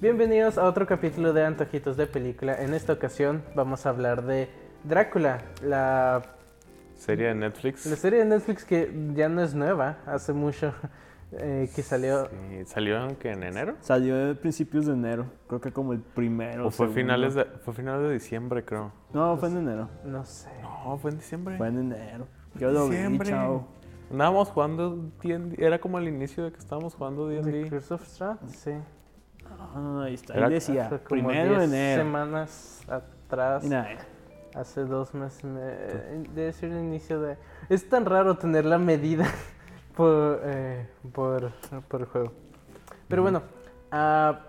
Bienvenidos a otro capítulo de Antojitos de Película. En esta ocasión vamos a hablar de Drácula, la, Serie de Netflix. la serie de Netflix que ya no es nueva, hace mucho eh, que salió. Sí, ¿Salió que en enero? Salió a principios de enero, creo que como el primero. ¿O fue segundo. finales de, fue finales de diciembre, creo? No, fue en enero. No sé. No, fue en diciembre. Fue en enero. Yo lo vi, Diciembre. chao. Andábamos jugando D&D, era como el inicio de que estábamos jugando ¿De D&D. Curse of Strahd? Sí. Ah, ahí está. Era- Ahí decía, Hace como primero de 10 enero. semanas atrás. Mira, eh, Hace dos meses. me- debe ser el inicio de. Es tan raro tener la medida por, eh, por, por el juego. Pero bueno, ah,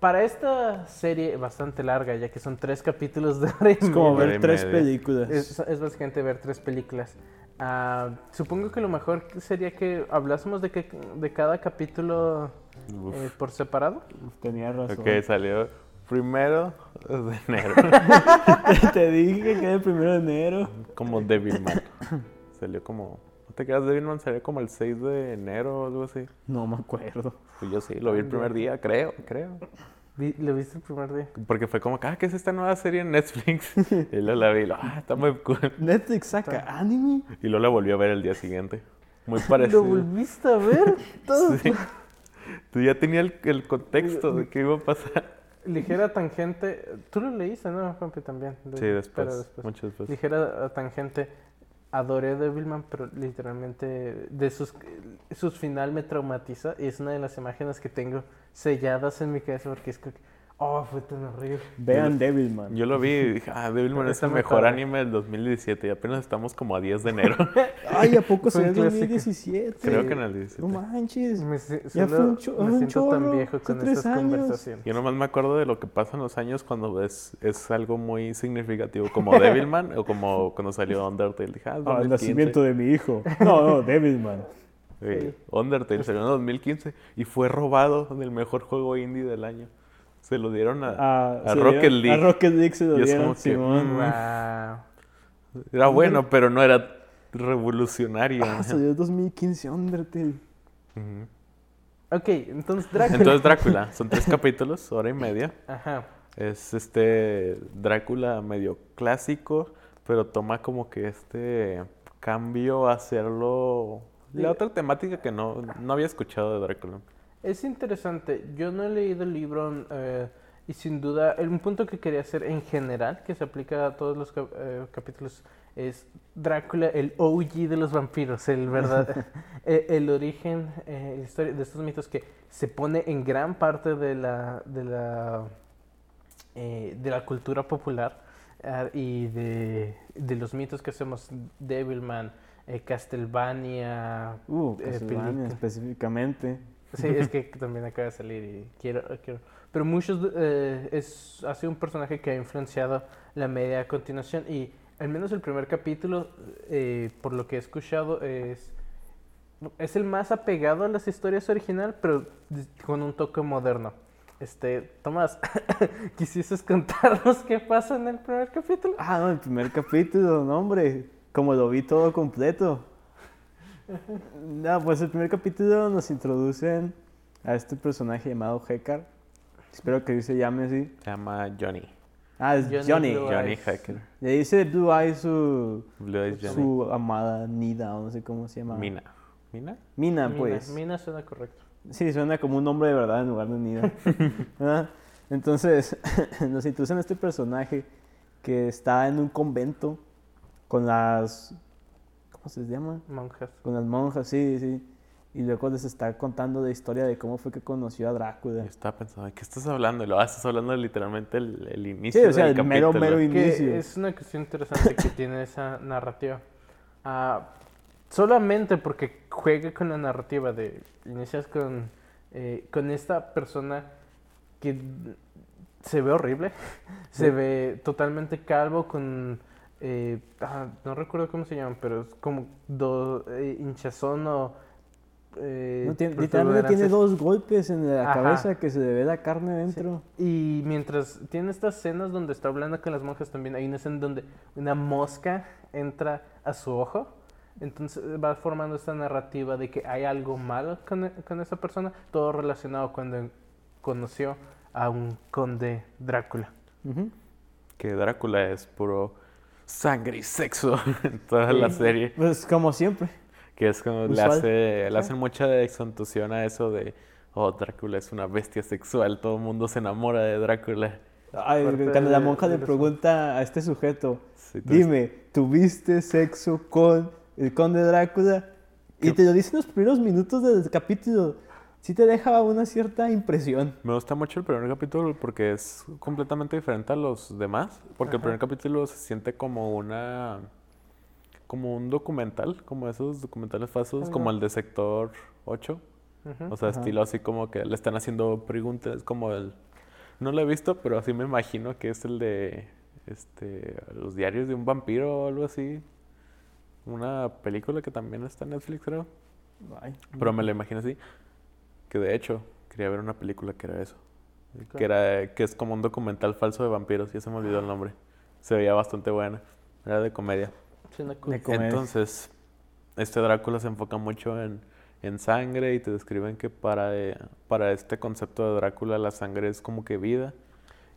para esta serie bastante larga, ya que son tres capítulos de hora y es como media, ver tres media. películas. es, es básicamente ver tres películas. Ah, supongo que lo mejor sería que hablásemos de, que, de cada capítulo. Eh, por separado. Tenía razón. Ok, salió primero de enero. Te dije que era el primero de enero. como Devilman. Salió como... ¿No te quedas Devilman? Salió como el 6 de enero o algo así. No me acuerdo. Pues yo sí, lo vi el primer día, creo, creo. Vi- ¿Lo viste el primer día? Porque fue como, ah, ¿qué es esta nueva serie en Netflix? y luego la vi y lo, ah, está muy cool. Netflix saca anime. Y luego la volví a ver el día siguiente. Muy ¿Lo parecido. volviste a ver? Todo Sí. Tú ya tenías el, el contexto de qué iba a pasar. Ligera tangente. Tú lo leíste, ¿no, Juanpi? También. De- Sí, después, después. mucho después. Ligera tangente. Adoré Devilman, pero literalmente de sus, sus final me traumatiza y es una de las imágenes que tengo selladas en mi cabeza porque es que, oh, fue tan horrible. Vean Devilman. Yo lo vi y dije, ah, Devilman es el mejor anime del 2017 y apenas estamos como a 10 de enero. Ay, ¿a poco se ve clásico. 2017? Creo que en el 17. No manches. Me, Ya fue solo un cho- me un siento tan chorro, viejo hace con años. conversaciones. Yo nomás me acuerdo de lo que pasa en los años cuando es, es algo muy significativo, como Devilman o como cuando salió Undertale. Dije, ah, Ah, el 2015. nacimiento de mi hijo. No, no, Devilman. Sí, Undertale salió en 2015 y fue robado del mejor juego indie del año. Se lo dieron a, Ah, a Rocket dieron- League. A Rocket League se lo Y es dieron, que, Simón. Wow. Era bueno, pero no era revolucionario. Ah, salió 2015 Undertale. Ujú. Ok, entonces Drácula. Entonces Drácula, son tres capítulos, hora y media. Ajá. Es este Drácula medio clásico, pero toma como que este cambio a hacerlo... La otra temática que no, no había escuchado de Drácula. Es interesante. Yo no he leído el libro eh, y sin duda el- un punto que quería hacer en general, que se aplica a todos los cap- eh, capítulos, es Drácula, el OG de los vampiros, el verdad, eh, el origen, eh, la historia de estos mitos que se pone en gran parte de la de la eh, de la cultura popular ah, y de, de los mitos que hacemos Devilman, eh, Castlevania, Uh, Eh, Castlevania específicamente. Sí, es que también acaba de salir y quiero, quiero. Pero muchos eh, es ha sido un personaje que ha influenciado la media a continuación y al menos el primer capítulo, eh, por lo que he escuchado, es es el más apegado a las historias original, pero con un toque moderno. Este, Tomás, ¿quisieses contarnos qué pasa en el primer capítulo? Ah, no, el primer capítulo, no, hombre. Como lo vi todo completo. No, pues el primer capítulo nos introducen a este personaje llamado Hekar. Espero que se llame así. Se llama Johnny. Ah, es Johnny Johnny. Johnny Eyes. Hacker. Le dice Blue Eye su, Blue Eyes Johnny. su amada Nida, o no sé cómo se llama. Mina. ¿Mina? Mina, Mina, pues. Mina suena correcto. Sí, suena como un nombre de verdad en lugar de Nida. ¿Verdad? Entonces, nos introducen a este personaje que está en un convento con las. ¿Cómo se llama? Monjas. Con las monjas, sí, sí. Y luego les está contando la historia de cómo fue que conoció a Yo Drácula. estaba pensando, ¿de qué estás hablando? Y lo ah, estás hablando de literalmente el, el inicio Sí, o sea, del el mero, capítulo. mero inicio. Que es una cuestión interesante que tiene esa narrativa. Ah, solamente porque juega con la narrativa de inicias con, eh, con esta persona que se ve horrible, se ve totalmente calvo con eh, ah, no recuerdo cómo se llaman, pero es como do, eh, hinchazón o eh, No, tiene- literalmente tiene dos golpes en la Ajá. cabeza que se le ve la carne dentro. Y mientras tiene estas escenas donde está hablando con las monjas también, hay una escena donde una mosca entra a su ojo. Entonces va formando esta narrativa de que hay algo malo con, con esa persona, todo relacionado cuando conoció a un conde Drácula. Que Drácula es puro sangre y sexo en toda la serie. Pues como siempre. Que es como le, Usual. hace, le Sí. hacen mucha exentuación a eso de, oh, Drácula es una bestia sexual, todo el mundo se enamora de Drácula. Ay, cuando la monja le pregunta a este sujeto, Sí, dime, ¿tuviste sexo con el conde Drácula? Y te lo dice en los primeros minutos del capítulo. Sí te deja una cierta impresión. Me gusta mucho el primer capítulo porque es completamente diferente a los demás. Porque el primer capítulo se siente como una. como un documental, como esos documentales falsos, como el de Sector 8. Ujú. O sea, estilo así como que le están haciendo preguntas, como el... No lo he visto, pero así me imagino que es el de este los diarios de un vampiro o algo así. Una película que también está en Netflix, creo. Ay. Pero me lo imagino así. Que de hecho, quería ver una película que era eso. Que, era, que es como un documental falso de vampiros, ya se me olvidó el nombre. Se veía bastante buena. Era de comedia. De comedia. Entonces, este Drácula se enfoca mucho en, en sangre y te describen que para, eh, para este concepto de Drácula la sangre es como que vida.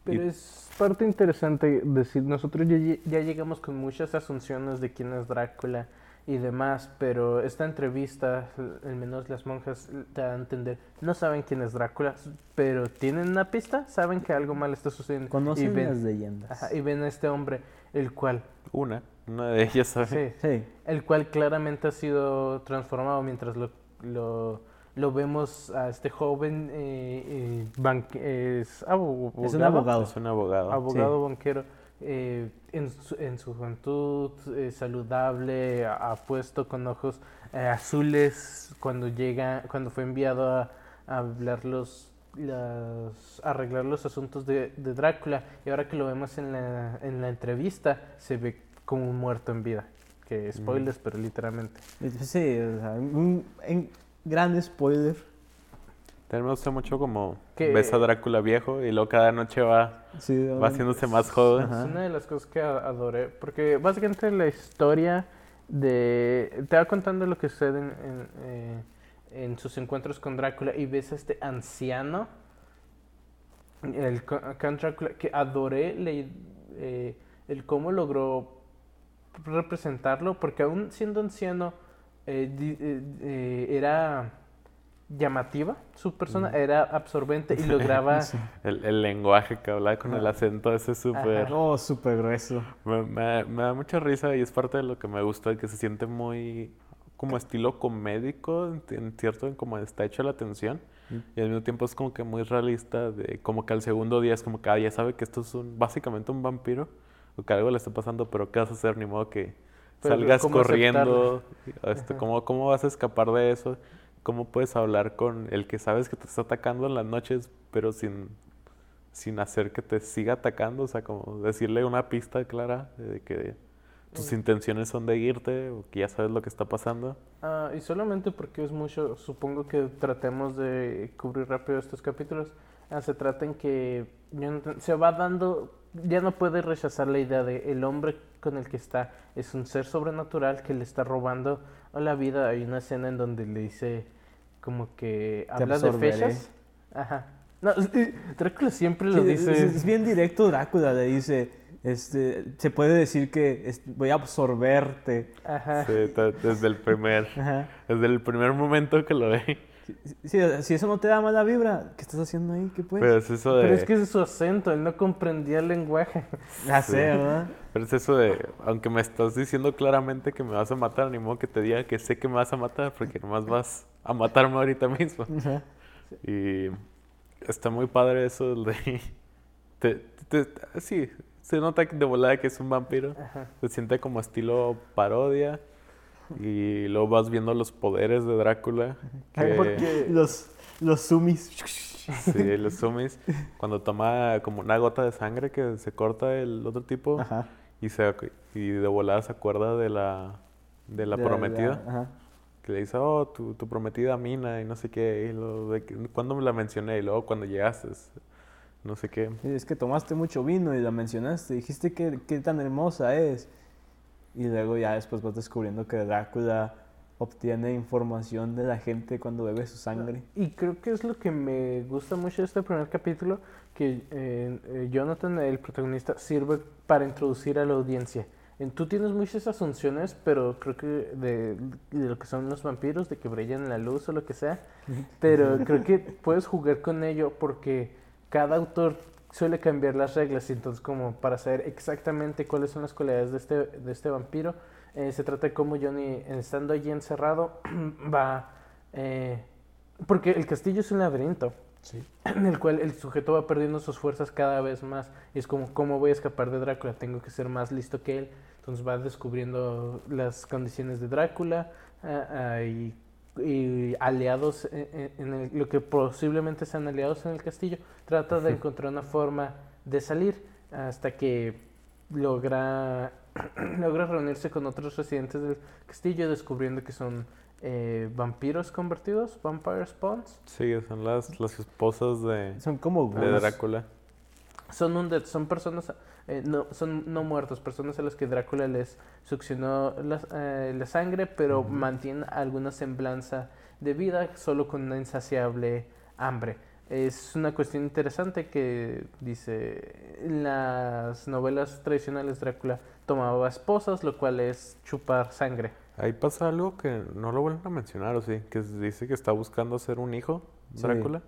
Pero Y- es parte interesante decir, nosotros ya llegamos con muchas asunciones de quién es Drácula y demás, pero esta entrevista, al menos las monjas te dan a entender, no saben quién es Drácula, pero tienen una pista, saben que algo mal está sucediendo y Conocen ven, las leyendas. ajá, y ven a este hombre, el cual, Una, una de ellas, ¿sabes? sí, Sí. el cual claramente ha sido transformado mientras lo, lo, lo vemos a este joven, eh, eh, banque- es, abo- Es un abogado abogado. Es un abogado. abogado banquero eh, en, su, en su juventud eh, saludable apuesto con ojos eh, azules cuando llega cuando fue enviado a, a hablar los las- a arreglar los asuntos de, de Drácula y ahora que lo vemos en la, en la entrevista se ve como un muerto en vida que spoilers pero literalmente Sí, o sea, un, un gran spoiler. También me gusta mucho como Que- ves a Drácula viejo y luego cada noche va, Sí, va haciéndose más joven. Es una de las cosas que adoré, porque básicamente la historia de... Te va contando lo que sucede en, en, eh, en sus encuentros con Drácula y ves a este anciano, el co- Count Drácula, que adoré le- eh, el cómo logró representarlo, porque aún siendo anciano eh, di- eh, eh, era llamativa, su persona era absorbente y lograba... Sí. El, el lenguaje que habla con el Ah. acento ese es súper... Oh, súper grueso. Me, me- me da mucha risa y es parte de lo que me gusta, que se siente muy como estilo comédico, en, en cierto, en como está hecha la tensión. Mm. Y al mismo tiempo es como que muy realista, de como que al segundo día es como que ah, ya sabe que esto es un, básicamente un vampiro, o que algo le está pasando, pero ¿qué vas a hacer? Ni modo que Pero salgas ¿cómo corriendo. Este, Ajá. ¿cómo, ¿Cómo vas a escapar de eso? ¿Cómo puedes hablar con el que sabes que te está atacando en las noches, pero sin, sin hacer que te siga atacando? O sea, como decirle una pista clara de que tus intenciones son de irte o que ya sabes lo que está pasando. Ah, y solamente porque es mucho, supongo que tratemos de cubrir rápido estos capítulos. Ah, se trata en que se va dando, ya no puede rechazar la idea de el hombre con el que está es un ser sobrenatural que le está robando a la vida. Hay una escena en donde le dice como que habla de fechas. Ajá. No, Drácula siempre lo Sí, dice. es, es bien directo Drácula, le dice, este, se puede decir que voy a absorberte. Ajá. Sí, desde el primer, Ajá. desde el primer momento que lo ve. Sí, si eso no te da mala vibra, ¿qué estás haciendo ahí? ¿Qué pues? Pero es eso de... Pero es que es su acento, él no comprendía el lenguaje. Ya Sí. sé, ¿verdad? Pero es eso de, aunque me estás diciendo claramente que me vas a matar, ni modo que te diga que sé que me vas a matar, porque nomás vas a matarme ahorita mismo. Y está muy padre eso de... te- te- te- sí, se nota de volada que es un vampiro. Ajá. Se siente como estilo parodia. Y luego vas viendo los poderes de Drácula. Que- porque- Los, los sumis. Sí, los sumis. Cuando toma como una gota de sangre que se corta el otro tipo Ajá. y, se, y de volada se acuerda de la, de la De prometida. ajá. Que le dice, oh, tu, tu prometida Mina y no sé qué. Y lo de que- ¿Cuándo me la mencioné? Y luego cuando llegaste, no sé qué. Es que tomaste mucho vino y la mencionaste, dijiste que qué tan hermosa es. Y luego ya después vas descubriendo que Drácula obtiene información de la gente cuando bebe su sangre. Y creo que es lo que me gusta mucho de este primer capítulo, que eh, eh, Jonathan, el protagonista, sirve para introducir a la audiencia. En- Tú tienes muchas asunciones, pero creo que de, de lo que son los vampiros, de que brillan en la luz o lo que sea, pero creo que puedes jugar con ello porque cada autor suele cambiar las reglas y entonces como para saber exactamente cuáles son las cualidades de este, de este vampiro, eh, se trata de cómo Johnny, estando allí encerrado, va... eh, porque el castillo es un laberinto Sí. en el cual el sujeto va perdiendo sus fuerzas cada vez más. Y es como, ¿cómo voy a escapar de Drácula? Tengo que ser más listo que él. Entonces va descubriendo las condiciones de Drácula ah, ah, y, y aliados en, en- en el- lo que posiblemente sean aliados en el castillo. Trata de encontrar una forma de salir hasta que logra, logra reunirse con otros residentes del castillo descubriendo que son eh, vampiros convertidos, vampire spawns. Sí, son las, las esposas de, Son como de. Drácula. Son undead, son personas, eh, no, son no muertos, personas a las que Drácula les succionó la, eh, la sangre, pero Ujú. mantiene alguna semblanza de vida solo con una insaciable hambre. Es una cuestión interesante que dice, en las novelas tradicionales Drácula tomaba esposas, lo cual es chupar sangre. Ahí pasa algo que no lo vuelven a mencionar, ¿o sí? Que dice que está buscando hacer un hijo, Sí. Drácula.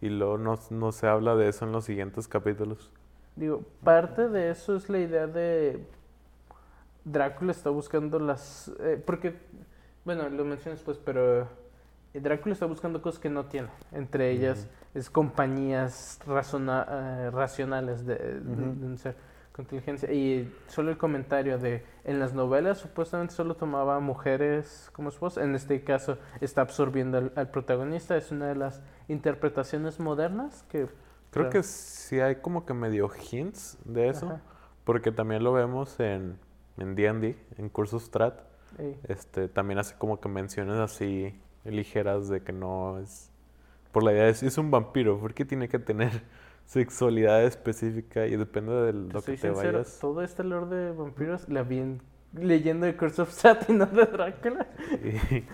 Y luego no, no se habla de eso en los siguientes capítulos. Digo, parte de eso es la idea de Drácula está buscando las... eh, porque, bueno, lo mencionas pues, pero eh, Drácula está buscando cosas que no tiene. Entre ellas es compañías razona- eh, racionales de, un ser con inteligencia. Y solo el comentario de, en las novelas supuestamente solo tomaba mujeres como esposas. En este caso está absorbiendo al, al protagonista. Es una de las interpretaciones modernas que... Creo Claro. que sí hay como que medio hints de eso. Ajá, Porque también lo vemos en en D&D, en Cursus Strat. ey. Este, también hace como que menciones así ligeras de que no es... Por la idea de, es un vampiro, ¿por qué tiene que tener sexualidad específica? Y depende de lo soy que te sincero, vayas. todo este lore de vampiros la vi en- leyendo de Curse of Sat y no de Drácula. Y,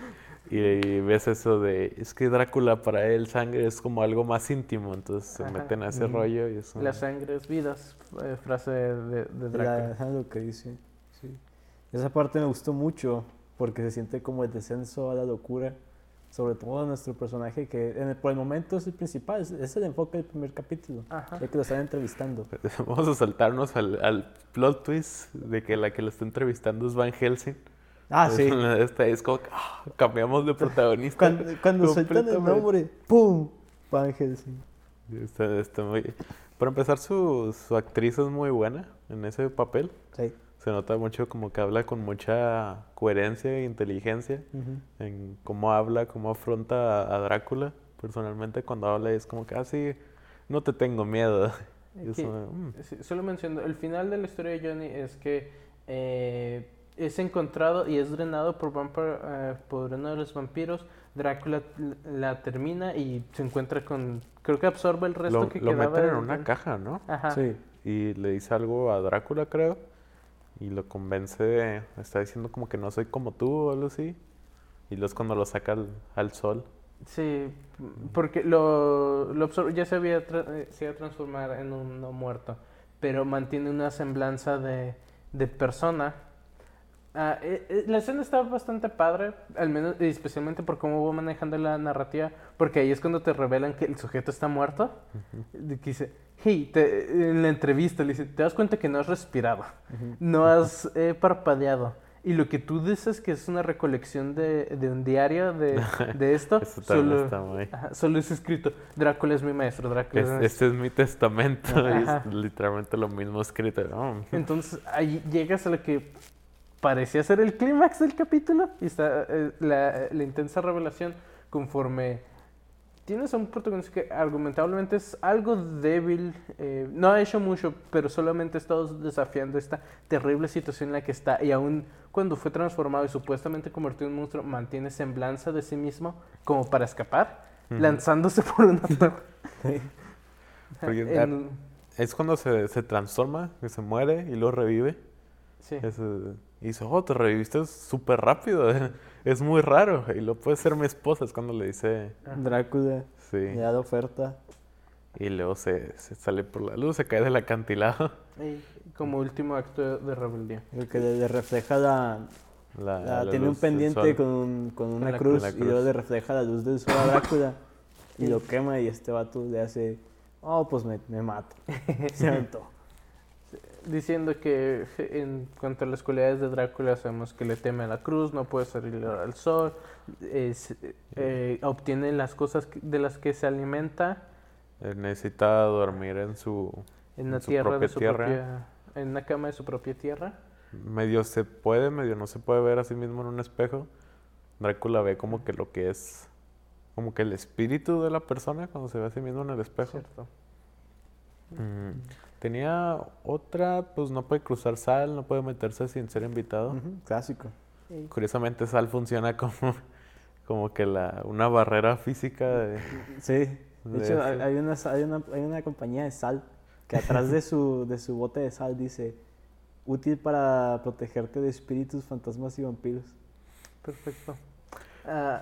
y ves eso de, es que Drácula para él sangre es como algo más íntimo, entonces se Ajá. meten a ese rollo y es un- La sangre es vidas, eh, frase de, de Drácula. La- lo que dice. Sí. Esa parte me gustó mucho porque se siente como el descenso a la locura. Sobre todo a nuestro personaje que en el- por el momento es el principal, es, es el enfoque del primer capítulo. Ajá. Ya que lo están entrevistando. Vamos a saltarnos al, al plot twist de que la que lo está entrevistando es Van Helsing. Ah, sí. Esta es como que, ah, cambiamos de protagonista. Cuando, cuando sueltan el nombre, ¡pum! Van Helsing. Está- está muy- Para empezar, su, su actriz es muy buena en ese papel. Sí. Se nota mucho como que habla con mucha coherencia e inteligencia Ujú. en cómo habla, cómo afronta a, a Drácula. Personalmente, cuando habla es como que, ah, sí, no te tengo miedo. Y es Que- como, "Mm". Sí, solo menciono, el final de la historia de Johnny es que eh, es encontrado y es drenado por, vampire- eh, por uno de los vampiros. Drácula la termina y se encuentra con... Creo que absorbe el resto lo, que lo quedaba. meten en una caja, ¿no? Ajá. Sí. Y le dice algo a Drácula, creo. Y lo convence, de- está diciendo como que no soy como tú o algo así. Y luego es cuando lo saca al, al sol. Sí, porque lo, lo absor- ya se había tra- eh, se iba a transformar en un no muerto, pero mantiene una semblanza de, de persona. Ah, eh, eh, la escena está bastante padre, al menos especialmente por cómo va manejando la narrativa, porque ahí es cuando te revelan que el sujeto está muerto. De que dice, hey, te- en la entrevista le dice, te das cuenta que no has respirado, Ujú. no has eh, parpadeado. Y lo que tú dices que es una recolección de, de un diario de, de esto, Eso solo, está muy... ajá, solo es escrito, Drácula es mi maestro, Drácula es, Es- mi este es mi testamento. y es literalmente lo mismo escrito. Oh, Entonces ahí llegas a lo que parecía ser el clímax del capítulo y está eh, la, la intensa revelación conforme tienes a un protagonista que argumentablemente es algo débil, eh, no ha hecho mucho, pero solamente ha estado desafiando esta terrible situación en la que está y aún cuando fue transformado y supuestamente convertido en monstruo mantiene semblanza de sí mismo como para escapar, lanzándose por una torre. Sí. En un- Es cuando se, se transforma, que se muere y luego revive. Sí. Es, eh, y dice, oh, te reviviste súper rápido. es muy raro. Y lo puede ser mi esposa, es cuando le dice, Drácula sí. le da la oferta. Y luego se, se sale por la luz, se cae del acantilado. Y como último acto de rebeldía. El que le, le refleja la, La- la- la tiene un pendiente con, un- con una cruz, y luego le refleja la luz del sol a Drácula y lo quema y este vato le hace, oh, pues me, me mato. Se aventó. Diciendo que en cuanto a las cualidades de Drácula sabemos que le teme a la cruz, no puede salir al sol, es- eh, obtiene las cosas de las que se alimenta Él Eh, necesita dormir en su... en la En su tierra de propia su tierra. propia, en una cama de su propia tierra. Medio se puede, medio no se puede ver a sí mismo en un espejo. Drácula ve como que lo que es... Como que el espíritu de la persona cuando se ve a sí mismo en el espejo. Cierto. Mm, Tenía otra, pues no puede cruzar sal, no puede meterse sin ser invitado. Clásico. Curiosamente sal funciona como, como que la, una barrera física de... Sí. De De hecho, hay una, hay, una, hay una compañía de sal que atrás de su, de su bote de sal dice, útil para protegerte de espíritus, fantasmas y vampiros. Perfecto. Ah,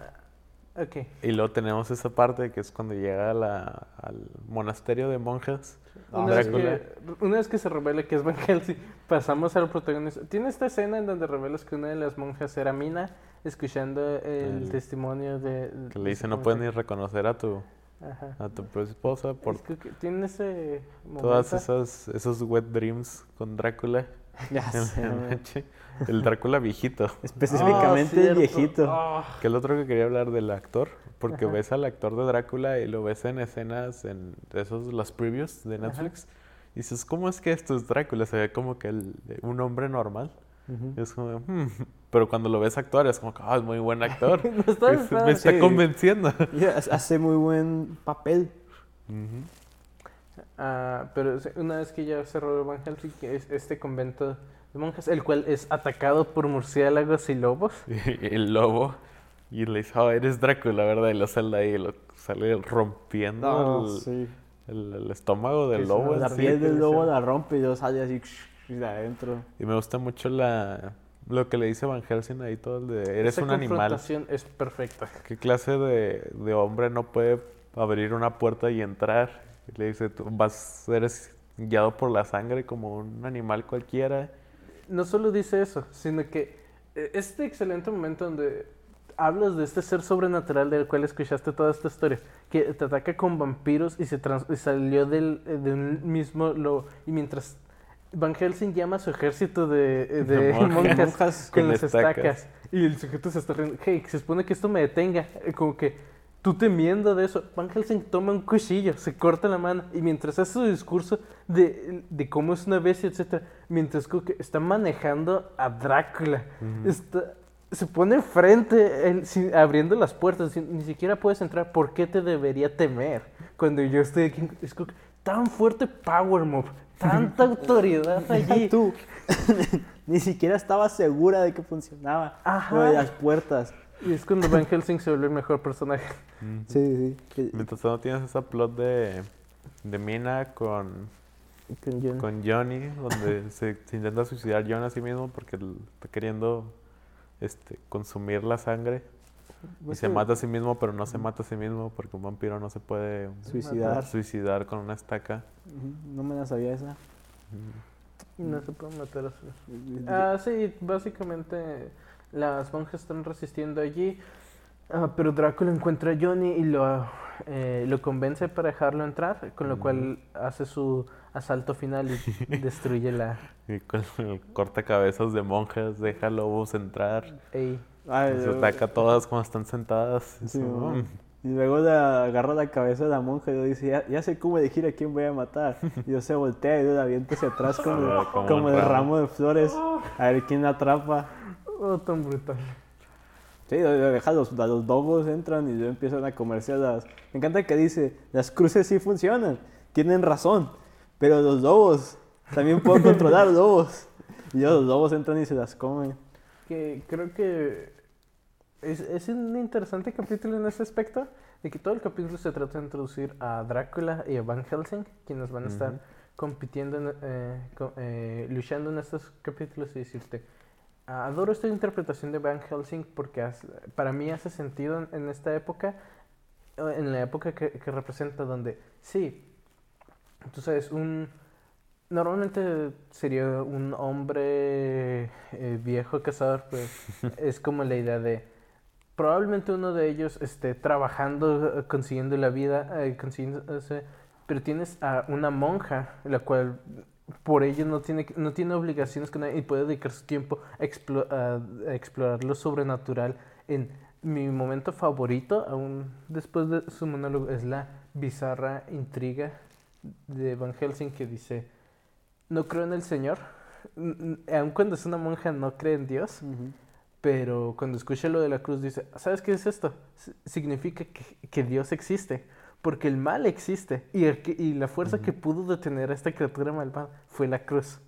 ok. Y luego tenemos esa parte que es cuando llega a la- al monasterio de monjas. Una vez, que, una vez que se revela que es Van Helsing, pasamos al protagonista. Tiene esta escena en donde revelas que una de las monjas era Mina, escuchando el El- testimonio de... Que le dice no puedes ni mujer". reconocer a tu, Ajá. a tu esposa por Es que- tiene ese todas momento. esas esos wet dreams con Drácula Ya en la noche. El Drácula viejito. Específicamente Ah, el viejito. Ah, Que el otro que quería hablar del actor, porque Ajá. ves al actor de Drácula y lo ves en escenas, en esos, las previews de Ajá. Netflix, y dices, ¿cómo es que esto es Drácula? Se ve como que el- un hombre normal. Ujú. Es como, "Hmm". pero cuando lo ves actuar es como, ah, es muy buen actor. no está Es- me está Sí. convenciendo. Y ha- hace muy buen papel. Ujú. Ah, pero una vez que ya cerró Van Helsing, que es este convento de monjas, el cual es atacado por murciélagos y lobos. Y el lobo. Y le dice, oh, eres Drácula, ¿verdad? Y lo sale ahí lo sale rompiendo No, el, sí. el- el estómago del Es lobo. La sí. piel del lobo la rompe y luego sale así y de adentro. Y me gusta mucho la lo que le dice Van Helsing ahí todo el de, eres Esa un animal. confrontación es perfecta. ¿Qué clase de, de hombre no puede abrir una puerta y entrar? Y le dice, tú vas, eres guiado por la sangre como un animal cualquiera. No solo dice eso, sino que eh, este excelente momento donde hablas de este ser sobrenatural del cual escuchaste toda esta historia, que te ataca con vampiros y se trans- y salió del, eh, de un mismo lobo, y mientras Van Helsing llama a su ejército de, eh, de De monjas. monjas con con las estacas. estacas, y el sujeto se está riendo, hey, se supone que esto me detenga, como que tú temiendo de eso, Van Helsing toma un cuchillo, se corta la mano, y mientras hace su discurso de, de cómo es una bestia, etcétera, mientras que está manejando a Drácula, está, se pone frente, él, sin- abriendo las puertas, ni siquiera puedes entrar, ¿por qué te debería temer? Cuando yo estoy aquí, es como tan fuerte power move, tanta autoridad allí. Tú ni siquiera estaba segura de que funcionaba Ajá. lo de las puertas. Y es cuando Van Helsing se vuelve el mejor personaje. Sí, sí. Mientras tanto tienes esa plot de, de Mina con, Con Johnny, donde se, se intenta suicidar John a sí mismo porque está queriendo este, consumir la sangre. Y se mata a sí mismo, pero no se mata a sí mismo porque un vampiro no se puede Suicidar. suicidar con una estaca. No me la sabía esa. No se puede matar a su... Ah, sí, básicamente las monjas están resistiendo allí, ah, pero Drácula encuentra a Johnny y lo, eh, lo convence para dejarlo entrar, con lo cual hace su asalto final y destruye la... Y con el cortacabezas de monjas, deja lobos entrar. Ey, Ay, Se ataca a todas cuando están sentadas. Sí. "Mm". Y luego la, agarra la cabeza de la monja y le dice, ya, ya sé cómo elegir a quién voy a matar. Y yo se voltea y la avienta hacia atrás como, como como el ramo de flores. A ver quién la atrapa. Oh, tan brutal. Sí, deja, los, a los lobos entran y empiezan a comerse a las... Me encanta que dice, las cruces sí funcionan, tienen razón, pero los lobos, también puedo controlar lobos. Y los lobos entran y se las comen. Que creo que es, es un interesante capítulo en ese aspecto, de que todo el capítulo se trata de introducir a Drácula y a Van Helsing, quienes van a estar Ujú. compitiendo, en, eh, eh, luchando en estos capítulos y decirte, Adoro esta interpretación de Van Helsing porque hace- para mí hace sentido en, en esta época, eh, en la época que, que representa donde, sí, tú sabes, un... Normalmente sería un hombre eh, viejo cazador, pues es como la idea de probablemente uno de ellos esté trabajando, eh, consiguiendo la vida, eh, consiguiéndose, pero tienes a una monja, la cual por ello no tiene, no tiene obligaciones con nadie y puede dedicar su tiempo a, explo- a- a explorar lo sobrenatural. En mi momento favorito, aún después de su monólogo, es la bizarra intriga de Van Helsing que dice, no creo en el Señor, aun cuando es una monja no cree en Dios, pero cuando escucha lo de la cruz dice, ¿sabes qué es esto? S- Significa que, que Dios existe, porque el mal existe y, el que- y la fuerza que pudo detener a esta criatura malvada fue la cruz.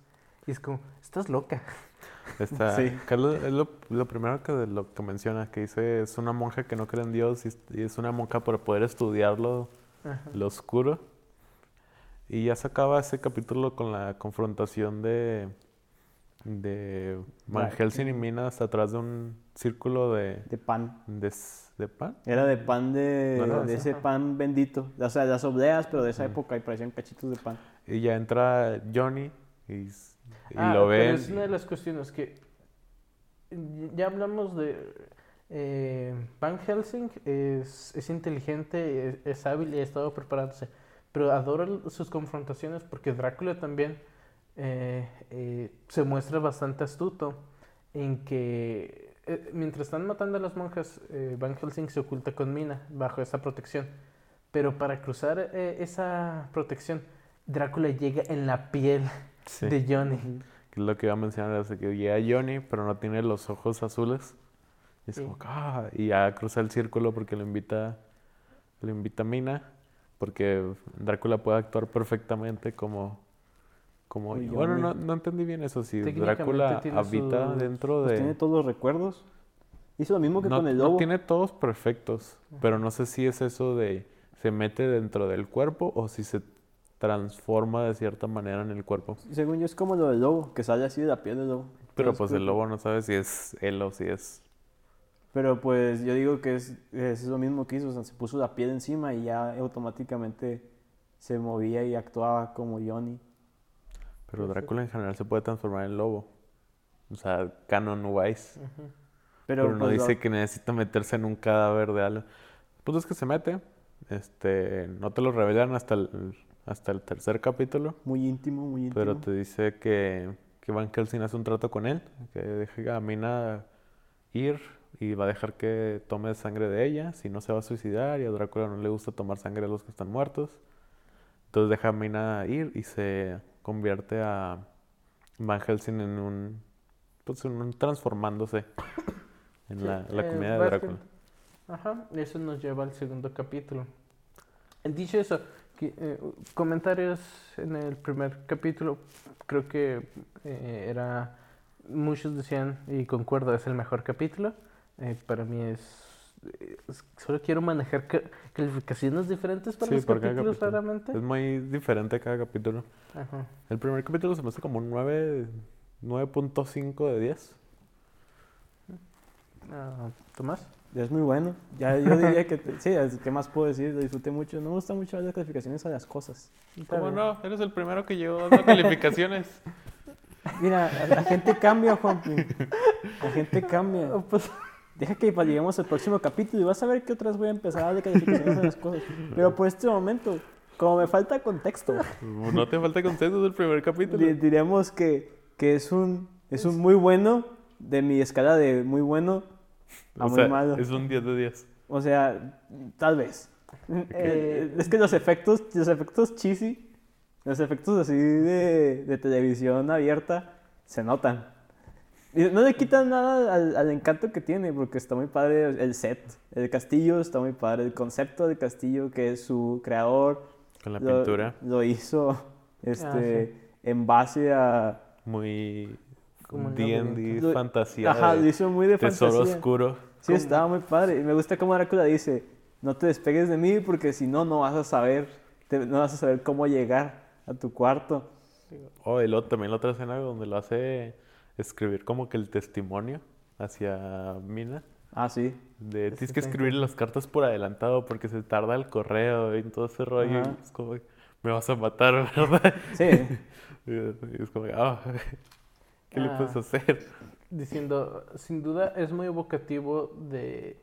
Y es como, estás loca. Está, Sí. Carlos, es lo, lo primero que, lo que menciona, que dice es una monja que no cree en Dios y, es- y es una monja para poder estudiarlo Ajá. lo oscuro. Y ya se acaba ese capítulo con la confrontación de, de Van. Helsing y Minas atrás de un círculo de, De pan. de, de pan. Era de pan de, No, no, de ese Ajá. pan bendito. O sea, las obleas, pero de esa época y parecían cachitos de pan. Y ya entra Johnny y, y Ah, lo ven. es una de las cuestiones que ya hablamos de eh, Van Helsing es, es inteligente, es, es hábil y ha estado preparándose, pero adoro el- sus confrontaciones porque Drácula también eh, eh, se muestra bastante astuto en que eh, mientras están matando a las monjas, eh, Van Helsing se oculta con Mina bajo esa protección, pero para cruzar eh, esa protección, Drácula llega en la piel Sí, de Johnny. que es lo que iba a mencionar, es que llega Johnny, pero no tiene los ojos azules. Y es Sí. como, "Ah", y ya cruza el círculo porque lo invita, lo invita Mina, porque Drácula puede actuar perfectamente como... como bueno, no, no entendí bien eso, si Drácula habita sus- dentro Pues de... tiene todos los recuerdos. Hizo lo mismo que no, con el no lobo. tiene todos perfectos, pero no sé si es eso de se mete dentro del cuerpo o si se transforma de cierta manera en el cuerpo. Según yo es como lo del lobo, que sale así de la piel del lobo. Pero pues el lobo no sabe si es él o si es... Pero pues yo digo que es, es lo mismo que hizo, o sea, se puso la piel encima y ya automáticamente se movía y actuaba como Johnny. Pero Drácula en general se puede transformar en lobo. O sea, canon wise. Ujú. Pero, Pero, no pues, dice que necesita meterse en un cadáver de algo. Punto es que se mete. Este, no te lo revelan hasta el, hasta el tercer capítulo. muy íntimo, muy íntimo. Pero te dice que, que Van Helsing hace un trato con él. Que deje a Mina ir y va a dejar que tome sangre de ella. Si no se va a suicidar. Y a Drácula no le gusta tomar sangre de los que están muertos. Entonces deja a Mina ir y se convierte a Van Helsing en un. Pues en un transformándose en la, la comedia de. Drácula. Ajá, eso nos lleva al segundo capítulo. Dicho eso, que, eh, comentarios en el primer capítulo, creo que eh, era, muchos decían, y concuerdo, es el mejor capítulo. Eh, para mí es- solo quiero manejar ca- calificaciones diferentes para Sí, los capítulos, capítulo. raramente. Es muy diferente cada capítulo. Ajá. El primer capítulo se me hace como un 9, 9.5 de 10. Ah, Tomás. Es muy bueno. Ya yo diría que, te- sí, ¿qué más puedo decir? Lo disfruté mucho. No me gusta mucho las calificaciones a las cosas. ¿Cómo no? Eres el primero que llegó dando calificaciones. Mira, la, la gente cambia, Juanpi. La gente cambia. Oh, pues, Deja que lleguemos al próximo capítulo y vas a ver qué otras voy a empezar a darle calificaciones a las cosas. Pero por este momento, como me falta contexto, No te falta consenso del primer capítulo. di- diremos que, que es, un, es un muy bueno de mi escala de muy bueno a O muy sea, malo. es un 10 de 10. O sea, tal vez. Eh, es que los efectos, los efectos cheesy, los efectos así de, de televisión abierta, se notan. No le quitan nada al, al encanto que tiene, porque está muy padre el set, el castillo está muy padre, el concepto del castillo que es su creador. Con la lo- pintura. Lo hizo este, sí. en base a... Muy el D&D, fantasía. Ajá, de lo hizo muy de tesoro fantasía. oscuro. Sí, estaba muy padre. Y me gusta cómo Drácula dice, no te despegues de mí porque si no, no vas a saber, te- no vas a saber cómo llegar a tu cuarto. Oh, y luego también la otra escena donde lo hace escribir como que el testimonio hacia Mina. Ah, sí. De, tienes que escribir las cartas por adelantado porque se tarda el correo y todo ese rollo. Ajá. Es como, me vas a matar, ¿verdad? Sí. y es como, ah, ¿qué le Ah. puedes hacer? diciendo, sin duda es muy evocativo de...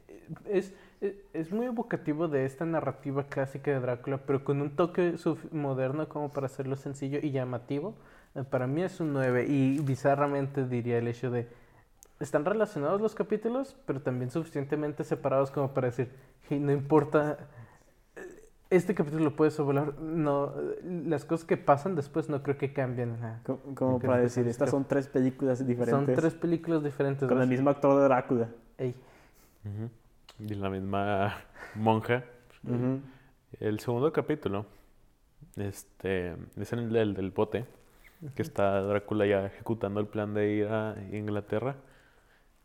Es, es, es muy evocativo de esta narrativa clásica de Drácula, pero con un toque moderno como para hacerlo sencillo y llamativo. Para mí es un 9 y bizarramente diría el hecho de... Están relacionados los capítulos, pero también suficientemente separados como para decir, "Hey, no importa, este capítulo lo puedes volar, no, las cosas que pasan después no creo que cambien. Como que para decir, estas son tres películas diferentes. Son tres películas diferentes. Con el ¿vas? mismo actor de Drácula. Ey. Y la misma monja. El segundo capítulo este, es el del, del bote, que está Drácula ya ejecutando el plan de ir a Inglaterra,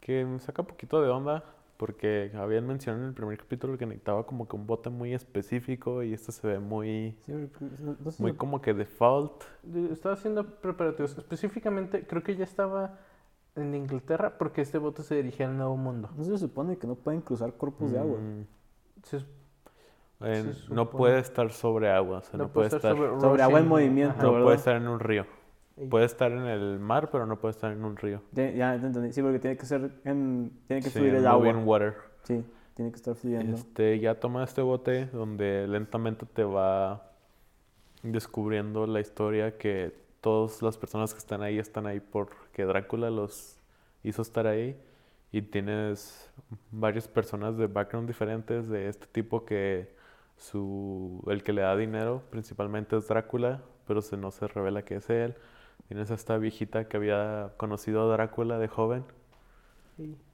que me saca un poquito de onda, porque habían mencionado en el primer capítulo que necesitaba como que un bote muy específico y este se ve muy, Sí, porque no- no se muy como que default. De- Estaba haciendo preparativos. Específicamente, creo que ya estaba en Inglaterra porque este bote se dirigía al Nuevo Mundo. no se supone que no pueden cruzar cuerpos de agua. Mm, Se- en- Se no puede estar sobre agua, o sea, no, puede estar, Sobre agua en movimiento, ajá. no ¿verdad? puede estar en un río. Puede estar en el mar, pero no puede estar en un río. Ya, ya te entendí. Sí, porque tiene que ser en... Tiene que Sí, fluir el agua. water. Sí, tiene que estar fluyendo. Este, ya toma este bote donde lentamente te va descubriendo la historia que todas las personas que están ahí están ahí porque Drácula los hizo estar ahí y tienes varias personas de background diferentes de este tipo que su el que le da dinero principalmente es Drácula, pero se no se revela que es él. Tienes a esta viejita que había conocido a Drácula de joven.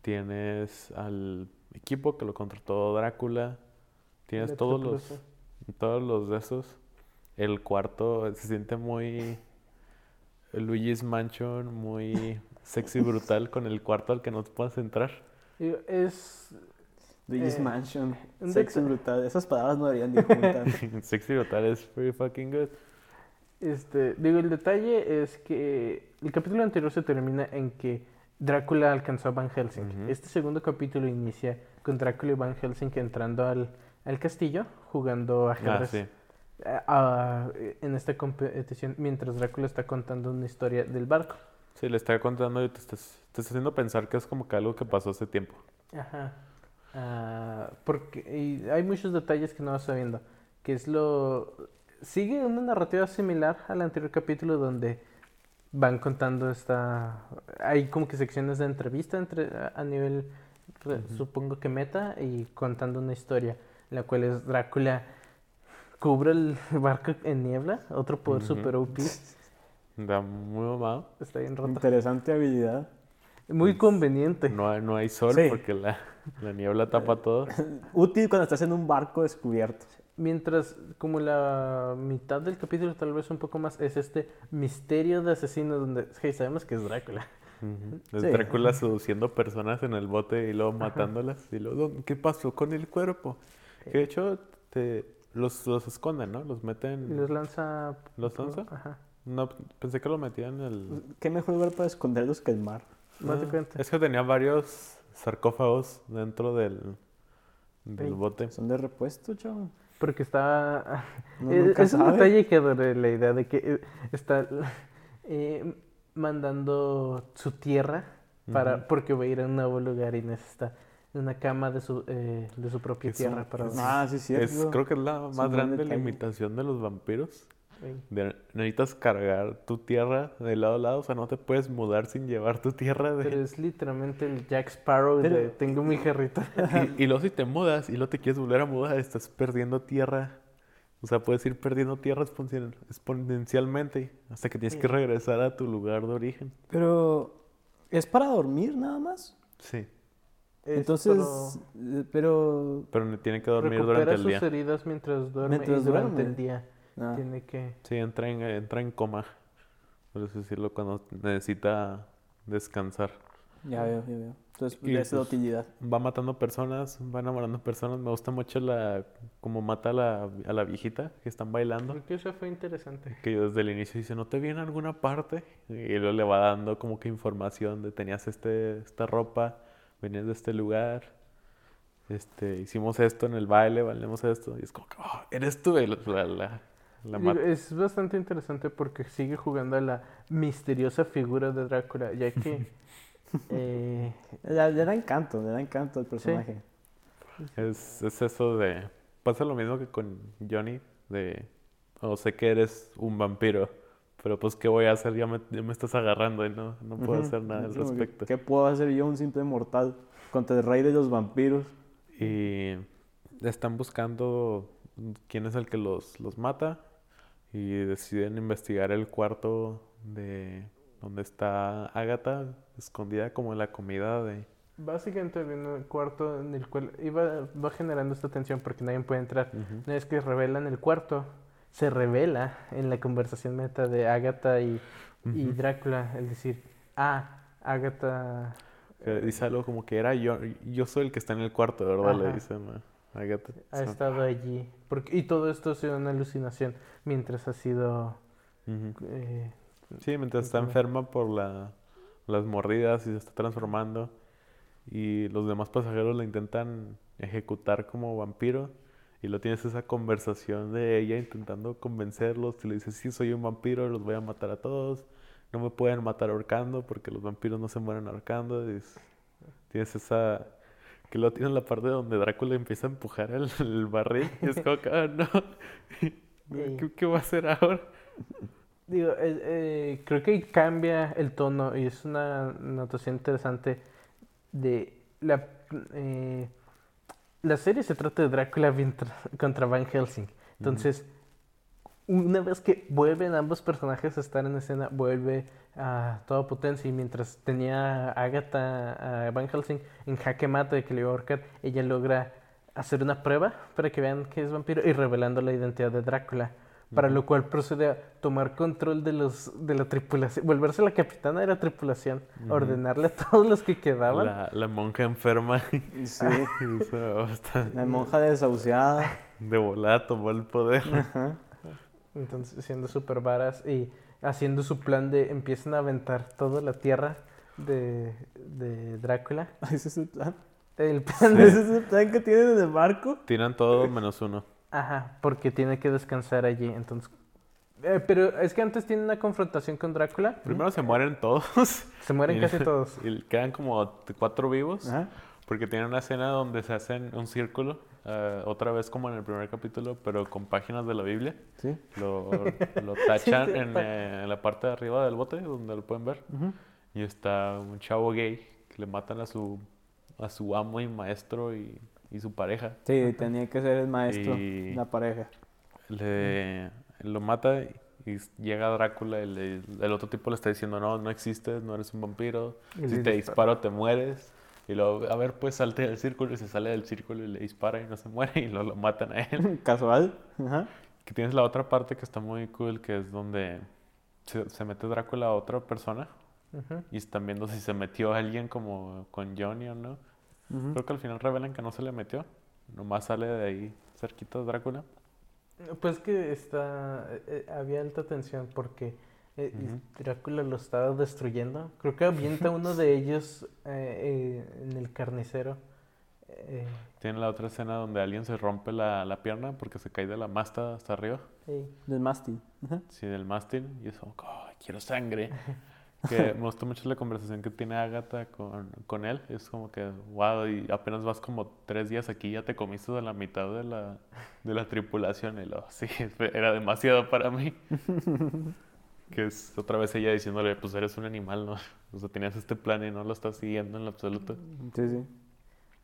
Tienes al equipo que lo contrató Drácula. Tienes todos los, todos los de esos. El cuarto se siente muy Luigi's Mansion, muy sexy brutal con el cuarto al que no te puedes entrar. Es. Luigi's eh, Mansion. Sexy brutal. Esas palabras no deberían de ir juntas. sexy brutal es pretty fucking good. Este, digo, el detalle es que el capítulo anterior se termina en que Drácula alcanzó a Van Helsing. Este segundo capítulo inicia con Drácula y Van Helsing entrando al, al castillo jugando Ah, ajedrez. sí. a- a- en esta competición mientras Drácula está contando una historia del barco. Sí, le está contando y te estás, te está haciendo pensar que es como que algo que pasó hace tiempo. Ajá. Ah, porque y hay muchos detalles que no vas sabiendo. Que es lo. Sigue una narrativa similar al anterior capítulo donde van contando esta. Hay como que secciones de entrevista entre, a, nivel, supongo que meta, y contando una historia, la cual es Drácula cubre el barco en niebla, otro poder Ujú. super OP. Da muy mamado. Está bien roto. Interesante habilidad. Muy conveniente. No hay, no hay sol Sí. porque la, la niebla tapa todo. Útil cuando estás en un barco descubierto. Mientras, como la mitad del capítulo, tal vez un poco más, es este misterio de asesino donde, hey, sabemos que es Drácula. Ujú. Es Sí. Drácula seduciendo personas en el bote y luego matándolas. Y luego, "¿Dónde- ¿qué pasó con el cuerpo? Que de hecho te, los, los esconden, ¿no? Los Y meten. los lanza... ¿Los lanza? Ajá. No, pensé que lo metían en el. ¿Qué mejor lugar para esconderlos que el mar? Básicamente. Es que tenía varios sarcófagos dentro del, del Ey. bote. Son de repuesto, chavo. Porque está... Uno es un detalle que adoré la idea de que eh, está eh, mandando su tierra para porque va a ir a un nuevo lugar y necesita una cama de su, eh, de su propia Es tierra un- para... es- Ah, sí, cierto. Es, creo que es la más grande detalle. limitación de los vampiros. De- necesitas cargar tu tierra de lado a lado, o sea, no te puedes mudar sin llevar tu tierra de... Pero es literalmente el Jack Sparrow de Pero- tengo mi jarrito. Y, y luego si te mudas y luego te quieres volver a mudar, estás perdiendo tierra. O sea, puedes ir perdiendo tierra exponen- exponencialmente hasta que tienes que regresar a tu lugar de origen. Pero, ¿es para dormir nada más? Sí, Es Entonces, eh, pero... pero ne- tiene que dormir recupera durante el sus día. heridas mientras duerme Mientras y durante duerme. el día ah, tiene que... Sí, entra en, entra en coma, por así decirlo, cuando necesita descansar. ya veo, ya veo. Entonces, Y de esa pues- utilidad. Va matando personas, va enamorando personas. Me gusta mucho la como mata a la, a la viejita que están bailando. Creo que eso fue interesante. Que desde el inicio dice, ¿no te vi en alguna parte? Y luego le va dando como que información de tenías este, esta ropa, venías de este lugar, este, hicimos esto en el baile, bailemos esto. Y es como que, "Oh, eres tú. Y la, la, la- es bastante interesante porque sigue jugando a la misteriosa figura de Drácula, ya que eh, Le, le da encanto, le da encanto al personaje. Es, es eso de... Pasa lo mismo que con Johnny, de... Oh, sé que eres un vampiro, pero pues ¿qué voy a hacer? Ya me, ya me estás agarrando y no, no puedo hacer nada al respecto. ¿Qué puedo hacer yo, un simple mortal, contra el rey de los vampiros? Y están buscando quién es el que los, los mata y deciden investigar el cuarto de donde está Agatha, escondida como en la comida de... básicamente viene el cuarto en el cual iba, va generando esta tensión porque nadie puede entrar. Ujú. Una vez que revelan el cuarto, se revela en la conversación meta de Agatha y, y. Drácula, el decir, ah, Agatha dice algo como que era yo, yo soy el que está en el cuarto, ¿verdad? Le dicen. Ha estado allí. Porque, y todo esto ha sido una alucinación mientras ha sido... Ujú. eh, Sí, mientras está enferma por la, las mordidas y se está transformando. Y los demás pasajeros la intentan ejecutar como vampiro. Y lo tienes esa conversación de ella intentando convencerlos. Y le dice, sí, soy un vampiro, los voy a matar a todos. No me pueden matar ahorcando porque los vampiros no se mueren ahorcando. Y es- tienes esa... Que lo tiene en la parte donde Drácula empieza a empujar el, el barril. Y es como ah, no. ¿Qué, qué va a hacer ahora? Digo, eh, eh, creo que cambia el tono y es una notación interesante de la... eh, la serie se trata de Drácula contra, contra Van Helsing. Entonces, una vez que vuelven ambos personajes a estar en escena, vuelve a toda potencia. Y mientras tenía a Agatha, a Van Helsing en jaque mate de que le iba a ahorcar, ella logra hacer una prueba para que vean que es vampiro y revelando la identidad de Drácula. Para lo cual procede a tomar control de los de la tripulación, volverse la capitana de la tripulación, ordenarle a todos los que quedaban. La, la monja enferma. Sí, la monja desahuciada. de volada tomó el poder. Ajá. Entonces, siendo super varas y haciendo su plan de empiezan a aventar toda la tierra de, de Drácula. Ese es el plan. El plan de- Ese es el plan que tienen en el barco. Tiran todo menos uno. Ajá, porque tiene que descansar allí. Entonces, eh, pero es que antes tiene una confrontación con Drácula. Primero se mueren todos. Se mueren y- casi todos. Y quedan como cuatro vivos. Ajá. Porque tienen una escena donde se hacen un círculo. eh, otra vez como en el primer capítulo, pero con páginas de la Biblia. Sí. Lo, lo tachan Sí, en, pa- eh, en la parte de arriba del bote, donde lo pueden ver. Ujú. Y está un chavo gay que le matan a su, a su amo y maestro y, y su pareja. Sí, tenía que ser el maestro, Y- la pareja. Le, lo mata y llega Drácula y le- el otro tipo le está diciendo, no, no existes, no eres un vampiro, Y si te disparo te mueres. Y luego, a ver, pues salte del círculo y se sale del círculo y le dispara y no se muere y luego lo matan a él. Casual. Ajá. Que tienes la otra parte que está muy cool, que es donde se, se mete Drácula a otra persona y están viendo si se metió alguien como con Johnny o no. Creo que al final revelan que no se le metió, nomás sale de ahí cerquita de Drácula. Pues que está, eh, eh, había alta tensión porque eh. Drácula lo estaba destruyendo. Creo que avienta uno de ellos eh, eh, en el carnicero. Eh, Tiene la otra escena donde alguien se rompe la, la pierna porque se cae de la masta hasta arriba, sí. Del mástil. Sí, del mástil, y eso, "Oh, quiero sangre. Que me gustó mucho la conversación que tiene Agatha con, con él. Es como que, wow, y apenas vas como tres días aquí, ya te comiste de la mitad de la, de la tripulación. Y lo, sí, era demasiado para mí. Que es otra vez ella diciéndole, pues eres un animal, ¿no? O sea, tenías este plan y no lo estás siguiendo en lo absoluto. Sí, sí.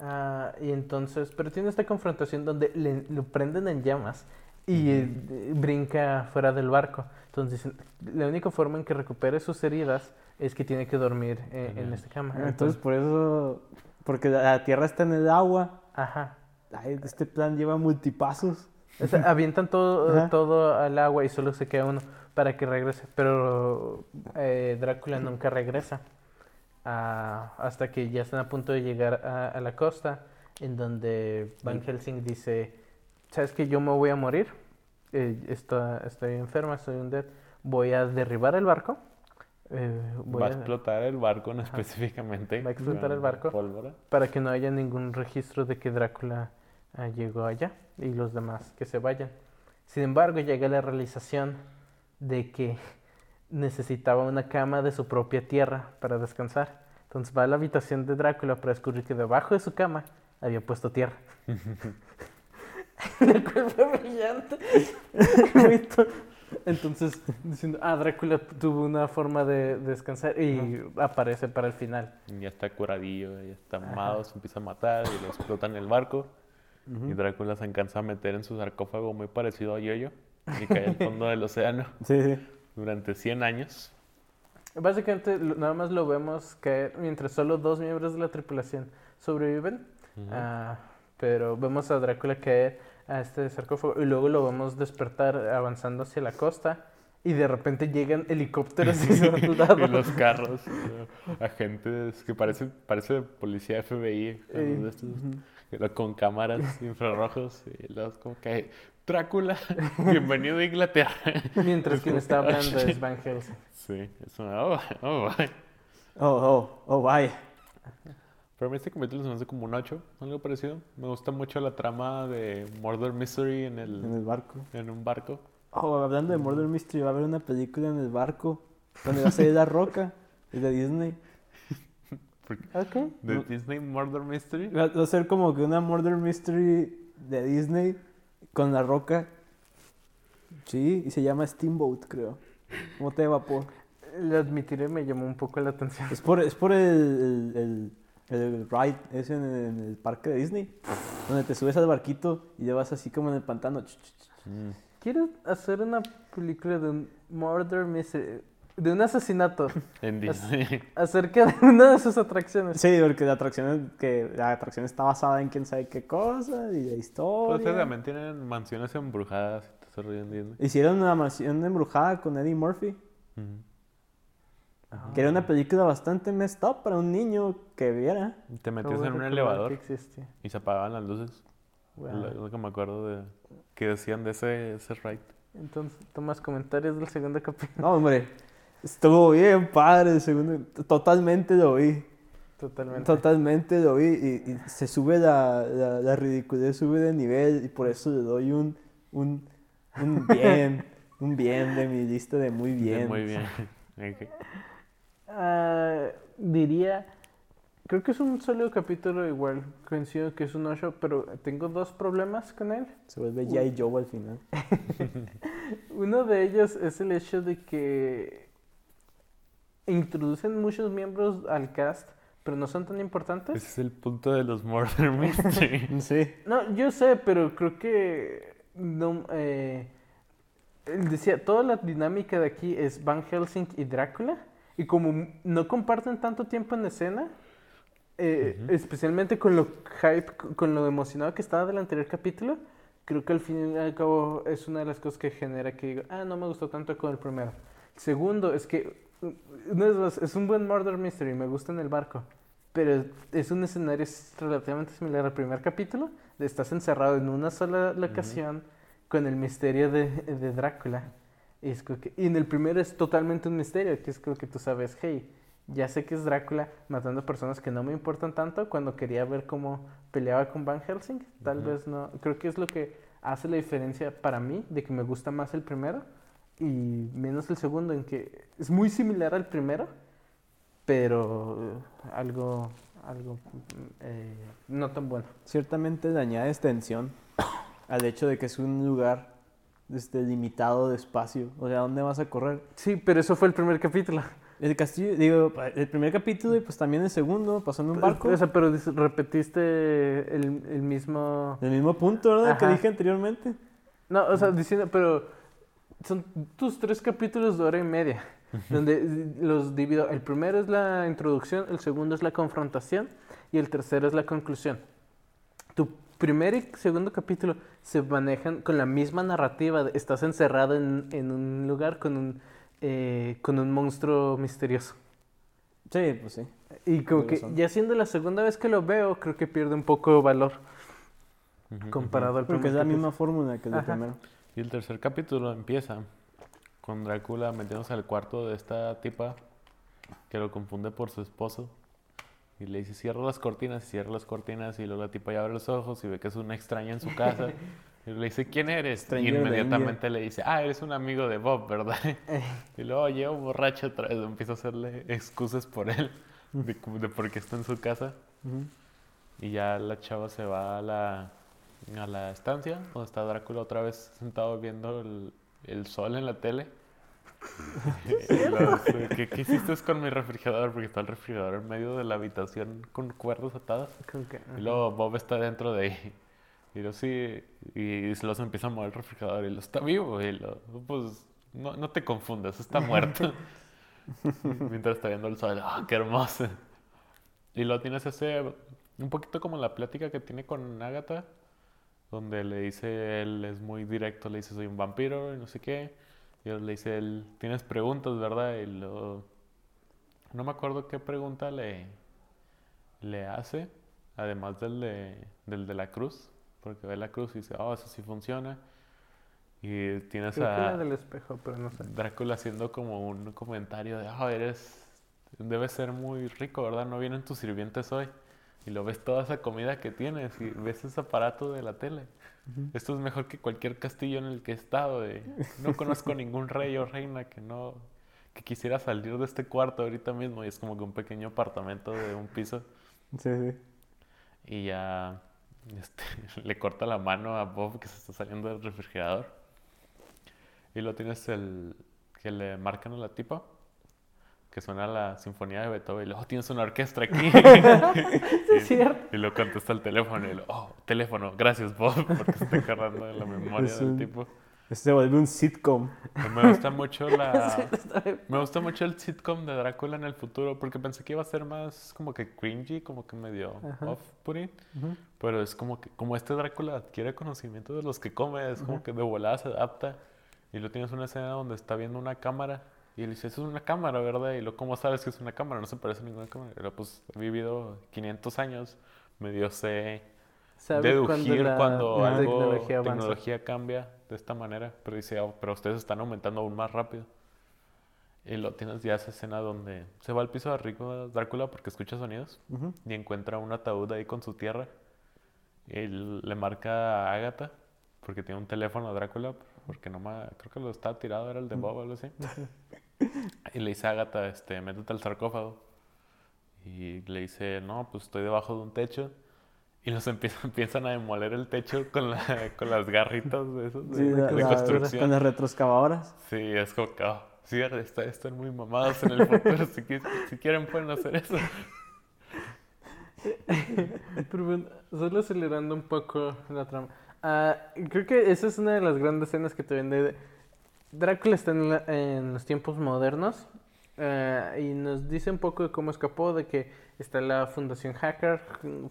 Ah, y entonces, pero tiene esta confrontación donde le, lo prenden en llamas y eh, brinca fuera del barco. Entonces, dicen, la única forma en que recupere sus heridas es que tiene que dormir eh, en esta cama. Entonces, por eso. Porque la tierra está en el agua. ajá. Ay, este plan lleva multipasos. O sea, avientan todo, Ajá. todo al agua y solo se queda uno para que regrese. Pero eh, Drácula nunca regresa. ah, hasta que ya están a punto de llegar a, a la costa, en donde Van Helsing dice, ¿sabes que yo me voy a morir? Eh, está- estoy enferma, estoy un dead. Voy a derribar el barco. eh, voy Va a explotar el barco no específicamente. Va a explotar el barco. Pólvora. para que no haya ningún registro de que Drácula ah, llegó allá y los demás que se vayan. Sin embargo, llega la realización de que necesitaba una cama de su propia tierra para descansar. Entonces va a la habitación de Drácula para descubrir que debajo de su cama había puesto tierra. Cual fue brillante. Entonces, diciendo, ah, Drácula tuvo una forma de descansar y aparece para el final. Ya está curadillo, ya está amado, se empieza a matar y lo explotan el barco. Y Drácula se alcanza a meter en su sarcófago muy parecido a Yoyo y cae al fondo del océano Sí, sí. durante 100 años. Básicamente nada más lo vemos caer mientras solo dos miembros de la tripulación sobreviven. Ah, pero vemos a Drácula caer a este sarcófago y luego lo vemos despertar avanzando hacia la costa y de repente llegan helicópteros y los carros, agentes que parecen parece policía FBI, Eh, estos, pero con cámaras infrarrojos y los como que Drácula, bienvenido a Inglaterra. Mientras quien está hablando es Van Helsing. Sí, es una oh, oh, vaya. Oh, oh, oh, vaya. Pero a mí este capítulo se me hace como un 8, algo parecido. Me gusta mucho la trama de Murder Mystery en, el, En el barco. en un barco. Oh, hablando de Murder Mystery, va a haber una película en el barco donde va a salir La Roca, es de Disney. Ok. De No. Disney Murder Mystery. Va a ser como que una Murder Mystery de Disney con La Roca. Sí, y se llama Steamboat, creo. Bote de vapor. Lo admitiré, me llamó un poco la atención. Es por, es por el, el, el, el ride, es en, en el parque de Disney, donde te subes al barquito y ya vas así como en el pantano. Mm. Quiero hacer una película de un murder mystery, de un asesinato En Disney. acerca de una de sus atracciones. Sí, porque la atracción, que la atracción está basada en quién sabe qué cosa y de Pues historia. también tienen mansiones embrujadas y todo en Disney. Hicieron una mansión embrujada con Eddie Murphy, que era una película bastante messed up para un niño que viera. Te metías en un elevador y se apagaban las luces. Es lo que me acuerdo de que decían de ese, ese ride. Entonces, tomas comentarios del segundo capítulo. No, hombre, estuvo bien padre el segundo. Totalmente lo vi. Totalmente. Totalmente lo vi. Y, y se sube la, la, la ridiculez, sube de nivel. Y por eso le doy un, un, un bien. un bien de mi lista de muy bien. Muy bien. Ah, diría, creo que es un sólido capítulo igual. Coincido que es un 8, pero tengo dos problemas con él. Se vuelve G.I. Joe al final. Uno de ellos es el hecho de que introducen muchos miembros al cast, pero no son tan importantes. Ese es el punto de los Murder Mystery. Sí. No, yo sé, pero creo que no, eh, él decía, toda la dinámica de aquí es Van Helsing y Drácula, y como no comparten tanto tiempo en escena, eh, especialmente con lo hype, con lo emocionado que estaba del anterior capítulo, creo que al fin y al cabo es una de las cosas que genera que digo, ah, no me gustó tanto con el primero. Segundo, es que uh, vez más, es un buen murder mystery, me gusta en el barco. Pero es un escenario relativamente similar al primer capítulo. de Estás encerrado en una sola locación con el misterio de, de Drácula. Y, es que- y en el primero es totalmente un misterio, que es como que tú sabes, hey, ya sé que es Drácula matando personas que no me importan tanto cuando quería ver cómo peleaba con Van Helsing. Tal Ujú. vez no. Creo que es lo que hace la diferencia para mí de que me gusta más el primero y menos el segundo, en que es muy similar al primero, pero eh, algo, algo eh, no tan bueno. Ciertamente le añade extensión al hecho de que es un lugar este, limitado de espacio. O sea, ¿dónde vas a correr? Sí, pero eso fue el primer capítulo. El castillo, digo, el primer capítulo y pues también el segundo, pasando un barco. O sea, pero repetiste el, el mismo... El mismo punto, ¿verdad? Que Ajá. dije anteriormente. No, o sea, diciendo, pero son tus tres capítulos de hora y media, donde los divido. El primero es la introducción, el segundo es la confrontación y el tercero es la conclusión. Tu primer y segundo capítulo se manejan con la misma narrativa. de estás encerrado en, en un lugar con un, eh, con un monstruo misterioso. Sí, pues sí. Y como que ya siendo la segunda vez que lo veo, creo que pierde un poco de valor Ujú, comparado al Porque primer es la misma fórmula que el primero. Y el tercer capítulo empieza con Drácula metiéndose al cuarto de esta tipa que lo confunde por su esposo. Y le dice, cierra las cortinas, cierra las cortinas. Y luego la tipa ya abre los ojos y ve que es una extraña en su casa. y le dice, ¿quién eres? Stranger y inmediatamente le dice, ah, eres un amigo de Bob, ¿verdad? y luego llevo borracho otra vez. Empieza a hacerle excusas por él, de, de por qué está en su casa. Y ya la chava se va a la, a la estancia donde está Drácula otra vez sentado viendo el, el sol en la tele. Dice, ¿Qué, ¿Qué hiciste con mi refrigerador? Porque está el refrigerador en medio de la habitación con cuerdas atadas. Y luego Bob está dentro de ahí. Y lo sí, y se los empieza a mover el refrigerador y lo está vivo. Y lo, pues no, no te confundas, está muerto. Mientras está viendo el sol, ¡ah, qué hermoso! Y lo tienes ese, un poquito como la plática que tiene con Agatha, donde le dice, él es muy directo, le dice, soy un vampiro y no sé qué. Y él le dice, él, tienes preguntas, ¿verdad? Y lo, no me acuerdo qué pregunta le, le hace, además del de, del de la cruz, porque ve la cruz y dice, oh, eso sí funciona. Y tienes creo a del espejo, pero no sé. Drácula haciendo como un comentario de, oh, eres, debes ser muy rico, ¿verdad? No vienen tus sirvientes hoy. Y lo ves toda esa comida que tienes y ves ese aparato de la tele. Esto es mejor que cualquier castillo en el que he estado. de- no conozco ningún rey o reina que no que quisiera salir de este cuarto ahorita mismo y es como que un pequeño apartamento de un piso Sí, sí. y ya este, le corta la mano a Bob que se está saliendo del refrigerador. Y lo tienes el que le marcan a la tipa, que suena la sinfonía de Beethoven. Y luego "Oh, tienes una orquesta aquí. es cierto. y lo contesta el teléfono. Y lo, oh, teléfono, gracias Bob, porque se está de la memoria Es del un- tipo. Este se vuelve un sitcom. Me gusta mucho la. Me gusta mucho el sitcom de Drácula en el futuro porque pensé que iba a ser más como que cringy, como que medio off-putting. Ujú. Pero es como que, como este Drácula adquiere conocimiento de los que come, es como que de volada se adapta. Y lo tienes una escena donde está viendo una cámara. Y él dice, eso es una cámara, ¿verdad? Y lo, ¿cómo sabes que es una cámara? No se parece a ninguna cámara. Pero pues he vivido 500 años, medio sé ¿Sabes dedujir la cuando algo, tecnología cambia de esta manera. Pero dice, "Oh, pero ustedes están aumentando aún más rápido. Y lo tienes ya esa escena donde se va al piso de arriba Drácula porque escucha sonidos Ujú. y encuentra un ataúd ahí con su tierra. Y él le marca a Agatha porque tiene un teléfono a Drácula, porque no me, creo que lo estaba tirado, era el de Bob o algo así. Y le dice a Agatha, este, métete al sarcófago. Y le dice, no, pues estoy debajo de un techo. Y los empiezan, empiezan a demoler el techo con, la, con las garritas de, esos, de, Sí, la- de la- construcción. con las retroexcavadoras. Sí, es como que, oh, sí, está- están muy mamados en el futuro. si, si quieren pueden hacer eso. Pero bueno, solo acelerando un poco la trama. Ah, creo que esa es una de las grandes escenas que te vende. Drácula está en, la- en los tiempos modernos ah, y nos dice un poco de cómo escapó, de que está la Fundación Hacker,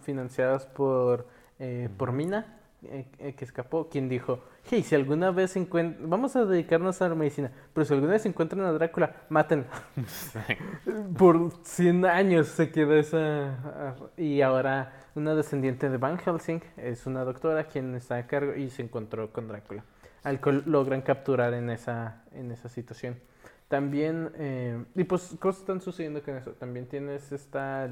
financiadas por, eh, por Mina, eh, eh, que escapó, quien dijo, hey, si alguna vez encuentran, vamos a dedicarnos a la medicina, pero si alguna vez encuentran a Drácula, mátenlo. Por 100 años se quedó esa... Y ahora una descendiente de Van Helsing es una doctora quien está a cargo y se encontró con Drácula, al cual logran capturar en esa, en esa situación. También, eh, y pues cosas están sucediendo con eso. También tienes esta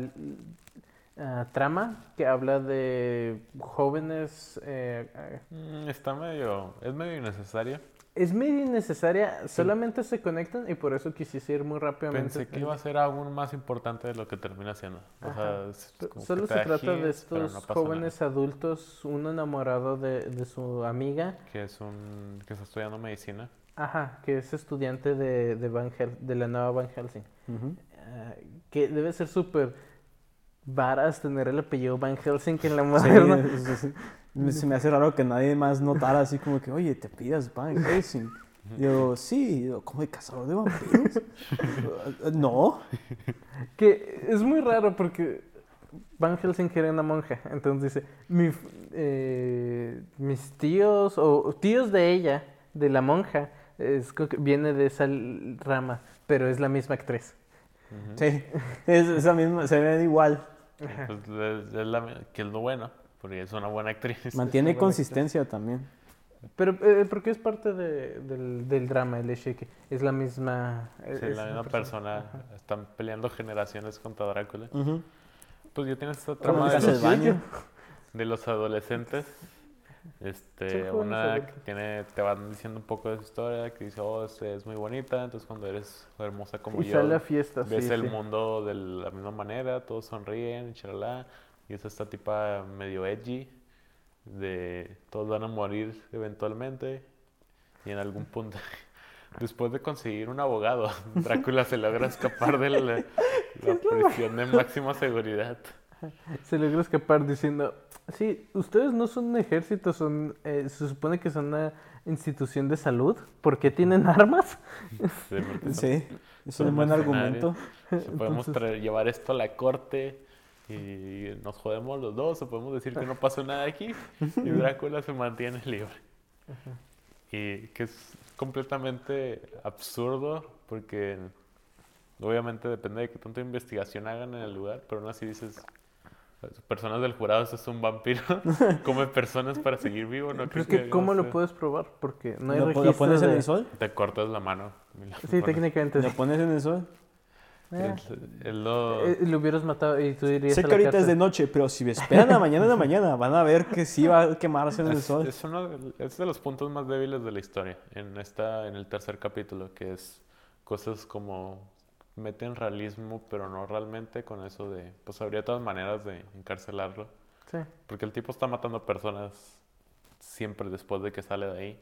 ah, trama que habla de jóvenes... eh, eh, Mm, Está medio, es medio innecesario. Es medio innecesaria, solamente se conectan y por eso quisiste ir muy rápidamente. Pensé que iba a ser aún más importante de lo que termina siendo. O Ajá. sea, es Pero como que Solo se trata de estos no jóvenes adultos, uno enamorado de, de su amiga. Que es un, que está estudiando medicina. ajá, que es estudiante de, de, Van Hel- de la nueva Van Helsing. Ah, que debe ser súper varas tener el apellido Van Helsing en la Sí, moderna. es- me- se me hace raro que nadie más notara así como que, oye, te pidas Van Helsing. Yo, sí, yo, ¿cómo de cazador de vampiros? "Eh, no. Que es muy raro porque Van Helsing era una monja. Entonces dice, "Mi eh, mis tíos o tíos de ella, de la monja, es, viene de esa rama, pero es la misma actriz. Sí, es esa misma, se ven igual. Pues, es- es la- que es lo bueno, porque es una buena actriz. Mantiene buena consistencia también. Pero, eh, porque es parte de- del, del drama, el hecho de que es la misma... Sí, es la misma persona. Están peleando generaciones contra Drácula. Pues ya tienes esta trama de los, Castlevania. de los adolescentes. Este, una que tiene, te van diciendo un poco de su historia, que dice, oh, este, es muy bonita, entonces cuando eres hermosa como Y yo, sale a fiestas, ves sí, el sí. mundo de la misma manera, todos sonríen, chalala, y es esta tipa medio edgy, de todos van a morir eventualmente, y en algún punto, después de conseguir un abogado, Drácula se logra escapar de la, la prisión de máxima seguridad. Se logra escapar diciendo, sí, ustedes no son un ejército, son, eh, se supone que son una institución de salud, ¿por qué tienen armas? Sí, es un buen argumento. Si podemos Entonces- traer- llevar esto a la corte y nos jodemos los dos, o podemos decir que no pasó nada aquí y Drácula se mantiene libre. Y que es completamente absurdo porque obviamente depende de qué tanta investigación hagan en el lugar, pero aún así dices, personas del jurado, esto es un vampiro, come personas para seguir vivo, ¿no? Creo que, ¿cómo lo puedes puedes probar? Porque no hay ¿Lo, registro lo pones en el sol? Te cortas la mano. Sí, pones. técnicamente ¿Lo pones en el sol? Eh, eh, lo hubieras matado y tú dirías Sé que ahorita es de cárcel. noche, pero si me esperan a mañana de mañana, van a ver que sí va a quemarse en el Es, sol. es uno de, es de los puntos más débiles de la historia en esta en el tercer capítulo que es cosas como meten realismo pero no realmente con eso de pues habría todas maneras de encarcelarlo Sí. porque el tipo está matando personas siempre después de que sale de ahí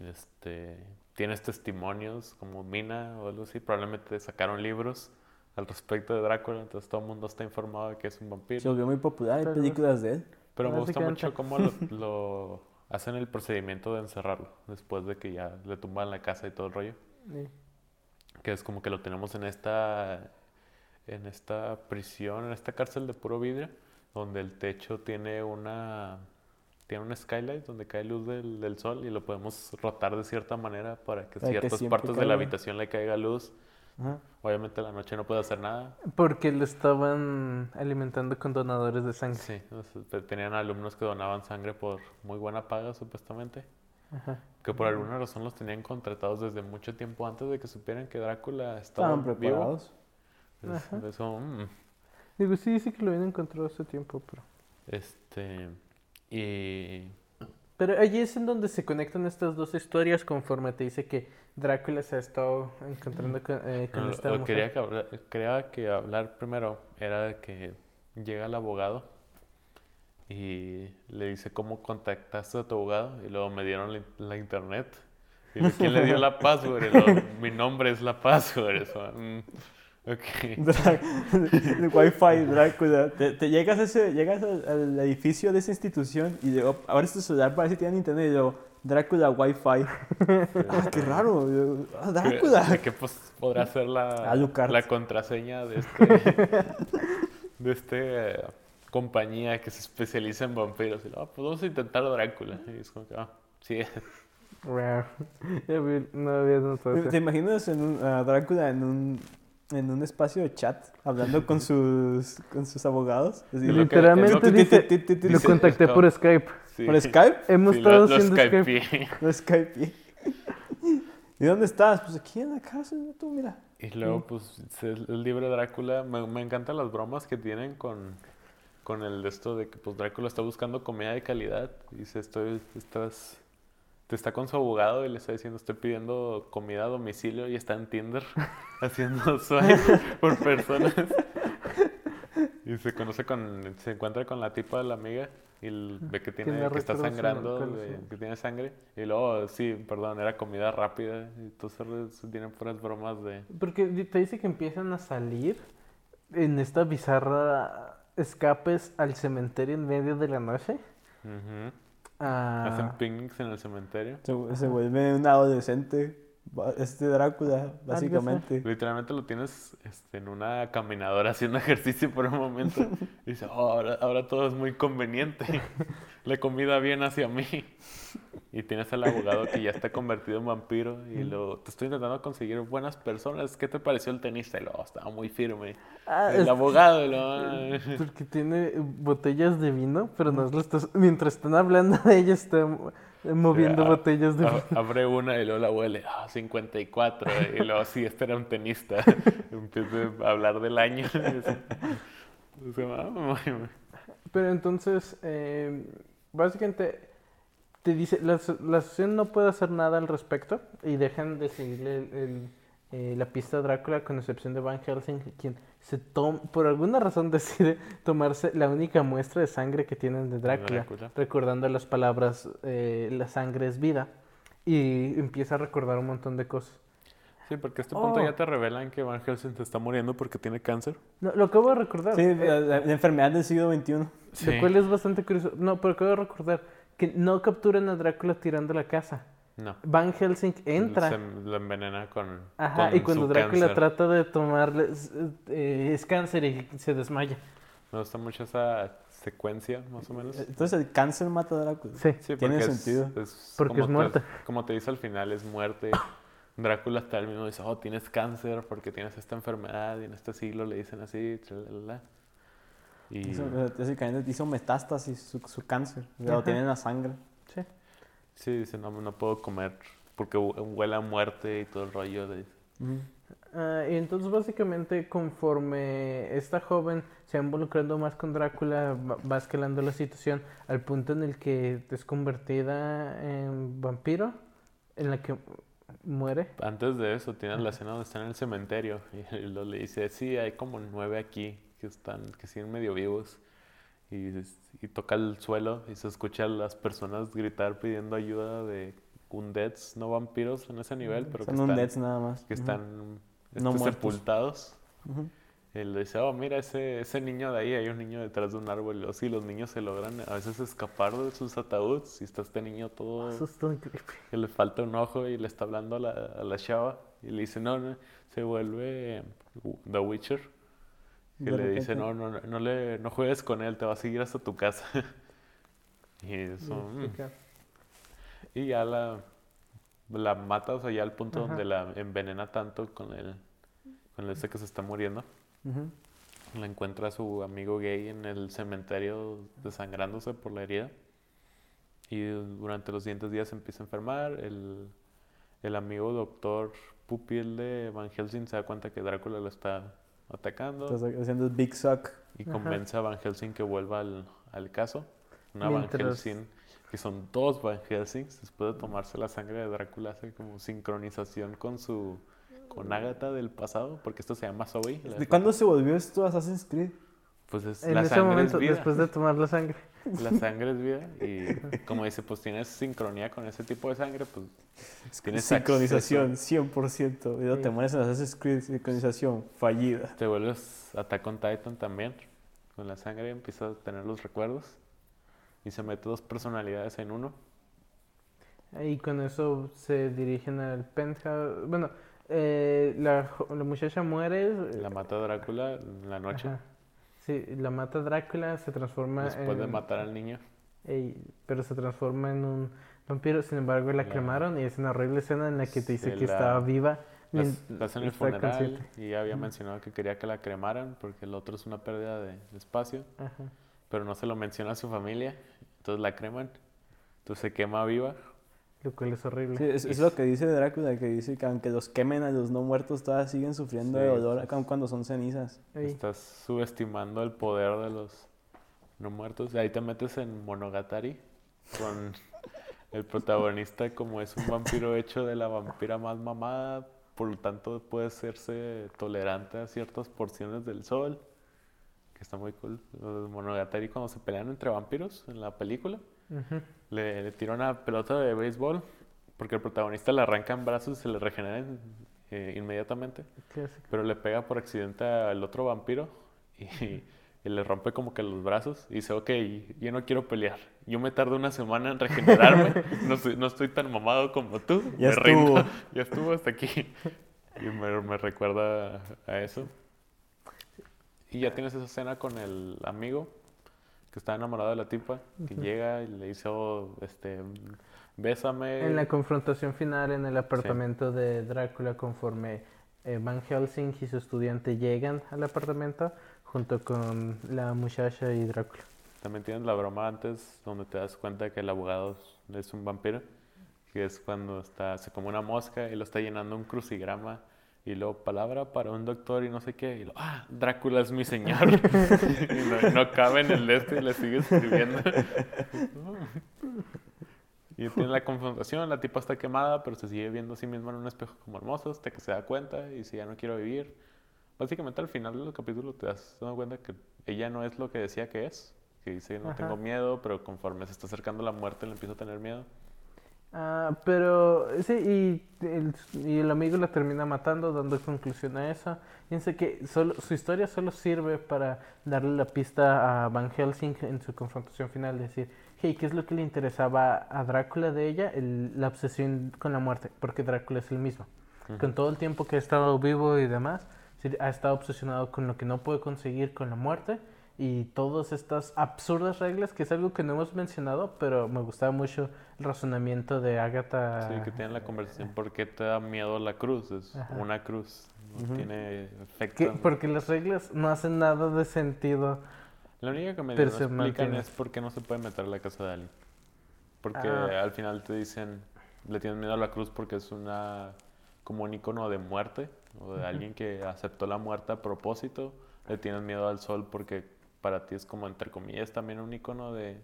este tienes testimonios como Mina o algo así probablemente sacaron libros al respecto de Drácula entonces todo el mundo está informado de que es un vampiro Se volvió muy popular, hay películas de él. pero me gusta mucho cómo lo, lo hacen el procedimiento de encerrarlo después de que ya le tumban la casa y todo el rollo. Sí. Que es como que lo tenemos en esta, en esta prisión, en esta cárcel de puro vidrio, donde el techo tiene una, tiene un skylight donde cae luz del, del sol y lo podemos rotar de cierta manera para que Para que ciertas siempre partes de la caiga. habitación le caiga luz. Ajá. Obviamente la noche no puede hacer nada. Porque lo estaban alimentando con donadores de sangre. Sí, tenían alumnos que donaban sangre por muy buena paga supuestamente. Ajá. Que por alguna razón los tenían contratados desde mucho tiempo antes de que supieran que Drácula estaba Estaban vivo. preparados. Es- Ajá. Eso, mm, Digo, sí, dice que lo habían encontrado hace tiempo, pero... este, y Pero allí es en donde se conectan estas dos historias conforme te dice que Drácula se ha estado encontrando con, eh, con no, esta lo mujer. quería que, hablar, quería que hablar primero era que llega el abogado y le dice cómo contactaste a tu abogado y luego me dieron la, la internet. Y le, ¿quién le dio la password? Y luego, mi nombre es la password. Eso, mm, ok. Drá- el Wi-Fi, Drácula. Te, te llegas, a ese, llegas al, al edificio de esa institución y luego abres tu celular para ver si tienen internet y luego Drácula Wi-Fi. Ah, qué raro. yo, ah, ¿De Drácula. qué pues, podrá ser la, la contraseña de este, de este eh, compañía que se especializa en vampiros? Y "Ah, pues vamos a intentar Drácula. Y es como que, ah, sí, Rare. Ya vi- no había notado eso. ¿Te imaginas en un, a Drácula en un, en un espacio de chat hablando con sus, con sus abogados? Así, Literalmente lo que- dice, ti, ti, ti, lo dice- contacté por Skype. sí. ¿Por Skype? Hemos Sí, estado lo- lo haciendo Skype. ¿Y dónde estás? Pues aquí en la casa, tú mira. Y luego, pues, el libro de Drácula, me, me encantan las bromas que tienen con, con el de esto de que, pues, Drácula está buscando comida de calidad. Y dice, estoy, estás, te está con su abogado y le está diciendo, estoy pidiendo comida a domicilio y está en Tinder haciendo swipe por personas. Y se conoce con, se encuentra con la tipa de la amiga y ve que tiene, Tiene que está sangrando, de- que tiene sangre. Y luego, sí, perdón, era comida rápida. Y entonces tienen puras bromas de... Porque te dice que empiezan a salir en esta bizarra escapes al cementerio en medio de la noche. Ujú. Ah, Hacen picnics en el cementerio. Se, se vuelve un adolescente. Este Drácula, básicamente. Literalmente lo tienes este, en una caminadora haciendo ejercicio por un momento. Y dice, "Oh, ahora, ahora todo es muy conveniente. La comida viene hacia mí. Y tienes al abogado que ya está convertido en vampiro y lo te estoy intentando conseguir buenas personas. ¿Qué te pareció el tenista? Y lo estaba muy firme. Ah, el abogado, lo, Porque tiene botellas de vino, pero no mientras están hablando de ella está mo- moviendo Ah, botellas de a- vino. Abre una y luego la huele, ah, 54. Y luego, sí, este era un tenista. Empieza a hablar del año. O sea, ah, Pero entonces, eh, básicamente, te dice, la, la asociación no puede hacer nada al respecto y dejan de seguirle el- el, eh, la pista a Drácula con excepción de Van Helsing, quien se toma, por alguna razón decide tomarse la única muestra de sangre que tienen de Drácula, Drácula. recordando las palabras, eh, la sangre es vida, y empieza a recordar un montón de cosas. Sí, porque a este punto Oh. ya te revelan que Van Helsing se está muriendo porque tiene cáncer. No, lo acabo de recordar. Sí, eh, la, la- la enfermedad del siglo XXI. Lo cual es bastante curioso. No, pero acabo de recordar que no capturan a Drácula tirando la casa. No. Van Helsing entra. Se lo envenena con. Ajá, con y cuando su Drácula cáncer. trata de tomarle, es, eh, es cáncer y se desmaya. Me gusta mucho esa secuencia, más o menos. Entonces el cáncer mata a Drácula. Sí. Sí, tiene porque es- sentido. es Porque es te- muerte. como te dice al final, es muerte. Drácula hasta el mismo dice, oh, tienes cáncer porque tienes esta enfermedad y en este siglo le dicen así, tralalala. Y Hizo- básicamente hizo metástasis su, su cáncer. Lo Ajá. tiene en la sangre. Sí. sí, dice, no, no puedo comer porque hu- huele a muerte y todo el rollo de... Ujú. Ah, y entonces básicamente conforme esta joven se va involucrando más con Drácula, va, va escalando la situación al punto en el que es convertida en vampiro, en la que muere. Antes de eso, tienes la escena donde están en el cementerio y lo le dice, sí, hay como nueve aquí que están, que siguen medio vivos. Y, y toca el suelo y se escucha a las personas gritar pidiendo ayuda de undeads, no vampiros en ese nivel, pero que Son un están, nada más. que están No este, muertos. sepultados. Ujú. Él le dice, oh, mira ese, ese niño de ahí, hay un niño detrás de un árbol. Luego, sí, los niños se logran a veces escapar de sus ataúdes y está este niño todo Eso es todo que le falta un ojo y le está hablando a la, a la chava y le dice, no, no, se vuelve eh, The Witcher. Y De le dice, no, no, no, no, le, no juegues con él, te va a seguir hasta tu casa. y eso, mm. Y ya la, la mata, o sea, ya al punto Ajá. donde la envenena tanto con el, con ese que se está muriendo. Ujú. La encuentra a su amigo gay en el cementerio desangrándose por la herida. Y durante los siguientes días se empieza a enfermar. El, el amigo doctor Pupil de Van Helsing se da cuenta que Drácula lo está atacando Estás haciendo el Big Suck. y Ajá. convence a Van Helsing que vuelva al, al caso. Una Van Mientras- Helsing, que son dos Van Helsings, después de tomarse la sangre de Drácula, hace como sincronización con su con Agatha del pasado, porque esto se llama Zoe. ¿De cuándo se volvió esto Assassin's Creed? Pues es, En la ese sangre momento, es vida. después de tomar la sangre. La sangre es vida y como dice, pues tienes sincronía con ese tipo de sangre, pues tienes Sincronización, 100%. Y luego te Sí. mueres en Assassin's Creed, sincronización fallida. te vuelves Attack on Titan también. Con la sangre empiezas a tener los recuerdos y se mete dos personalidades en uno. Y con eso se dirigen al penthouse. Bueno, eh, la, la muchacha muere. eh, La mata Drácula en la noche ajá. Sí, la mata Drácula, se transforma después de en- matar al niño. Ey, pero se transforma en un vampiro, sin embargo la La- cremaron y es una horrible escena en la que te dice Se que la- estaba viva. La, mien- la hacen en el funeral consciente. y ya había mencionado que quería que la cremaran porque el otro es una pérdida de de espacio, Ajá. pero no se lo menciona a su familia, entonces la creman, entonces se quema viva. Lo cual es horrible. Sí, es, es lo que dice Drácula, que dice que aunque los quemen a los no muertos, todavía siguen sufriendo de Sí. dolor aun cuando son cenizas. Estás subestimando el poder de los no muertos. Ahí te metes en Monogatari con el protagonista como es un vampiro hecho de la vampira más mamada, por lo tanto puede serse tolerante a ciertas porciones del sol, que está muy cool. Los Monogatari cuando se pelean entre vampiros en la película, le, le tira una pelota de béisbol porque el protagonista le arranca en brazos y se le regenera en- eh, inmediatamente. Pero le pega por accidente al otro vampiro y, y le rompe como que los brazos y dice, ok, yo no quiero pelear. Yo me tardo una semana en regenerarme. No, soy- no estoy tan mamado como tú. Ya me rindo. estuvo. Ya estuvo hasta aquí. Y me, me recuerda a eso. Y ya tienes esa escena con el amigo que está enamorado de la tipa, que llega y le hizo, este, bésame. En la confrontación final en el apartamento de Drácula, conforme eh, Van Helsing y su estudiante llegan al apartamento junto con la muchacha y Drácula. También tienes la broma antes donde te das cuenta que el abogado es un vampiro, que es cuando está, se come una mosca y lo está llenando un crucigrama y luego palabra para un doctor y no sé qué, y luego, ah, Drácula es mi señor. y no, no, cabe en el este y le sigue escribiendo. y tiene la confrontación, la tipa está quemada, pero se sigue viendo a sí misma en un espejo como hermoso hasta que se da cuenta y si ya no quiero vivir. Básicamente al final del capítulo te das cuenta que ella no es lo que decía que es, que dice no tengo miedo, pero conforme se está acercando la muerte le empieza a tener miedo. Ah, pero sí, y el, y el, amigo la termina matando, dando conclusión a eso. Fíjense que solo, su historia solo sirve para darle la pista a Van Helsing en su confrontación final, decir, hey, ¿qué es lo que le interesaba a Drácula de ella? El, la obsesión con la muerte, porque Drácula es el mismo. Con todo el tiempo que ha estado vivo y demás, ha estado obsesionado con lo que no puede conseguir con la muerte y todas estas absurdas reglas, que es algo que no hemos mencionado, pero me gustaba mucho el razonamiento de Agatha. Sí, que tiene la conversación, ¿por qué te da miedo la cruz? Es una cruz, no tiene efecto. Porque las reglas no hacen nada de sentido. La única que me explican es por qué no se puede meter a la casa de alguien. Porque ah. al final te dicen, le tienes miedo a la cruz porque es una como un icono de muerte, o de alguien que aceptó la muerte a propósito. Le tienes miedo al sol porque para ti es como, entre comillas, también un icono de,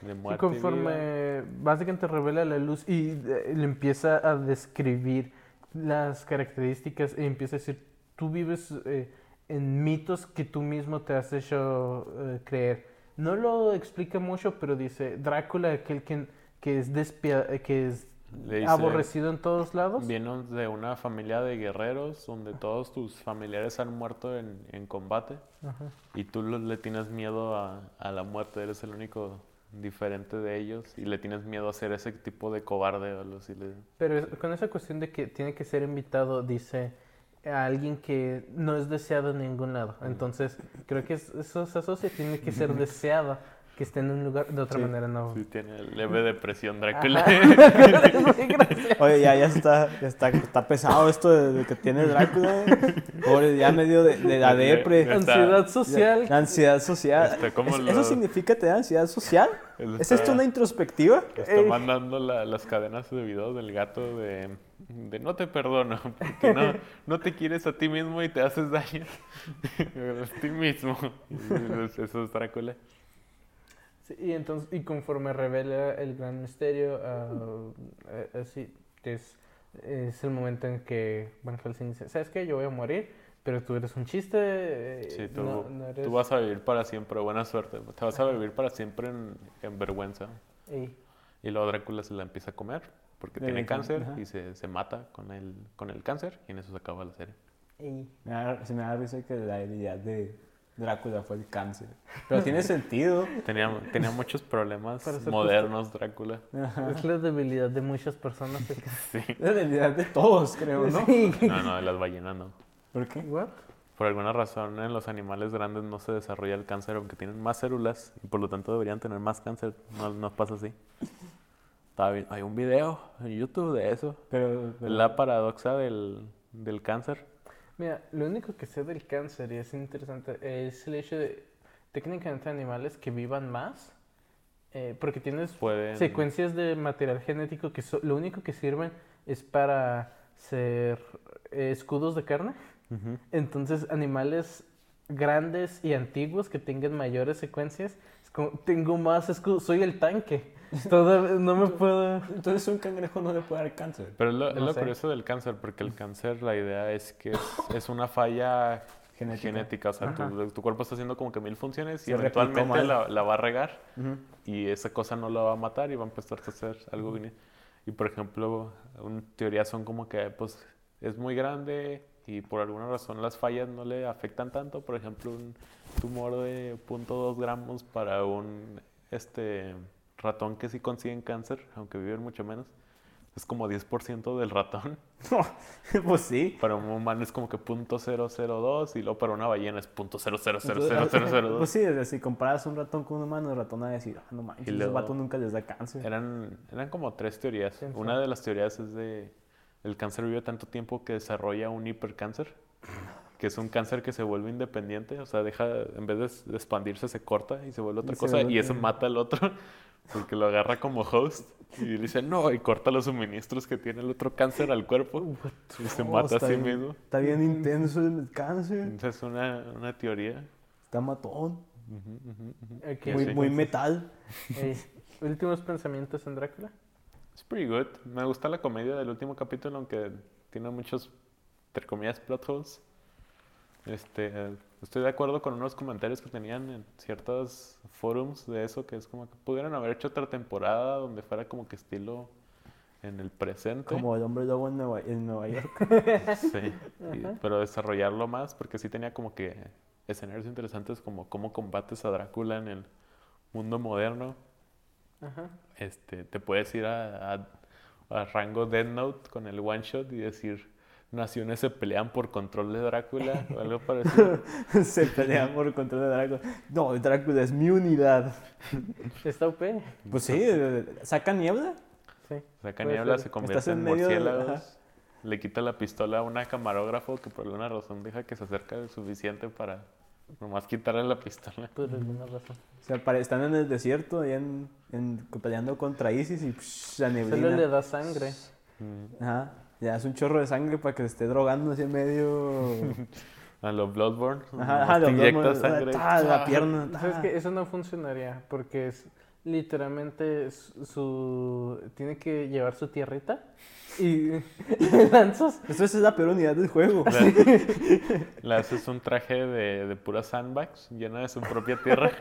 de muerte. Y conforme básicamente revela la luz y eh, le empieza a describir las características y empieza a decir, tú vives eh, en mitos que tú mismo te has hecho eh, creer. No lo explica mucho, pero dice, Drácula, aquel que, que es, que es aborrecido en todos lados. Viene de una familia de guerreros donde todos tus familiares han muerto en, en combate y tú le tienes miedo a, a, la muerte, eres el único diferente de ellos y le tienes miedo a ser ese tipo de cobarde o algo así. Pero con esa cuestión de que tiene que ser invitado, dice a alguien que no es deseado en ningún lado. Entonces, creo que eso se asocia, tiene que ser deseado que esté en un lugar de otra manera no. Sí, tiene leve depresión Drácula. Oye, ya, ya, está, ya está, está pesado esto de, que tiene Drácula. Pobre, ya medio de, de la depre. Ansiedad social. ansiedad social. ¿Eso significa tener ansiedad social? ¿Es esto una introspectiva? Está mandando las cadenas de video del gato de, de no te perdono, porque no, no te quieres a ti mismo y te haces daño a ti mismo. Eso es Drácula y, entonces, y conforme revela el gran misterio, uh, así, es, es el momento en que Van Helsing dice, ¿sabes qué? Yo voy a morir, pero tú eres un chiste. Eh, sí, tú, tú vas a vivir para siempre, buena suerte. Te vas a vivir para siempre en, en vergüenza. Y, y luego Drácula se la empieza a comer porque tiene cáncer y se, se, mata con el, con el cáncer y en eso se acaba la serie. Y... se me da risa que la idea de Drácula fue el cáncer. Pero tiene sentido. Tenía, tenía muchos problemas modernos, Drácula. Es la debilidad de muchas personas. sí. La debilidad de todos, creo, ¿no? No, no, de las ballenas no. ¿Por qué? Por alguna razón en los animales grandes no se desarrolla el cáncer, aunque tienen más células y por lo tanto deberían tener más cáncer. No, no pasa así. Hay un video en YouTube de eso. Pero, La paradoxa del, del cáncer. Mira, lo único que sé del cáncer y es interesante es el hecho de técnicamente animales que vivan más, eh, porque tienes secuencias de material genético que lo único que sirven es para ser eh, escudos de carne. Entonces, animales grandes y antiguos que tengan mayores secuencias, tengo más escudos, soy el tanque. Todo, no me puedo... Entonces un cangrejo no le puede dar cáncer. Pero es lo, es lo curioso del cáncer, porque el cáncer, la idea es que es, una falla genética. O sea, tu, tu, cuerpo está haciendo como que mil funciones y eventualmente la, la, va a regar y esa cosa no la va a matar y va a empezar a hacer algo. Y por ejemplo, una teoría son como que pues es muy grande y por alguna razón las fallas no le afectan tanto. Por ejemplo, un tumor de 0.2 gramos para un este ratón que sí consiguen cáncer, aunque viven mucho menos, es como 10% del ratón. pues sí. Para un humano es como que .002 y luego para una ballena es .0000002. Pues sí, si comparas un ratón con un humano, el ratón va a decir, ah, no manches, Y ese luego- vato nunca les da cáncer. Eran, eran como tres teorías. ¿Quién Una de las teorías es de el cáncer vive tanto tiempo que desarrolla un hipercáncer, que es un cáncer que se vuelve independiente, o sea, deja, en vez de expandirse, se corta y se vuelve otra se cosa, vuelve y eso mata al otro, porque lo agarra como host, y le dice no, y corta los suministros que tiene el otro cáncer al cuerpo, y se Oh, mata a sí bien- mismo. Está bien intenso el cáncer. Es una, una teoría. Está matón. Ujú, ujú, ujú. Ok, Muy, sí. muy metal. eh, últimos pensamientos en Drácula. Es pretty good. Me gusta la comedia del último capítulo, aunque tiene muchos, entre comillas, plot holes. Este, estoy de acuerdo con unos comentarios que tenían en ciertos forums de eso, que es como que pudieran haber hecho otra temporada donde fuera como que estilo en el presente. Como el hombre lobo en Nueva, en Nueva York. Sí, y- pero desarrollarlo más, porque sí tenía como que escenarios interesantes como cómo combates a Drácula en el mundo moderno. Ajá. Este, te puedes ir a, a- a rango Dead Note con el one shot y decir naciones se pelean por control de Drácula o algo parecido. Se pelean por control de Drácula. No, Drácula es mi unidad. Está OP. Pues sí, saca niebla. Sí. Saca niebla, ser. se convierte en en de- murciélagos. Le quita la pistola a una camarógrafo que por alguna razón deja que se acerque lo suficiente para nomás quitarle la pistola. Por alguna razón. O sea, están en el desierto, ahí en, en- peleando contra Isis y psh, la Solo le neblina. da sangre. Ajá. Le das un chorro de sangre para que se esté drogando así en medio. A los Bloodborne. Ajá, ajá, los dos, sangre. ta, la pierna. ¿Sabes ta. que Eso no funcionaría porque es literalmente su, tiene que llevar su tierrita y lanzas. Eso es la peor unidad del juego. Le, haces un traje de, de pura sandbags llena de su propia tierra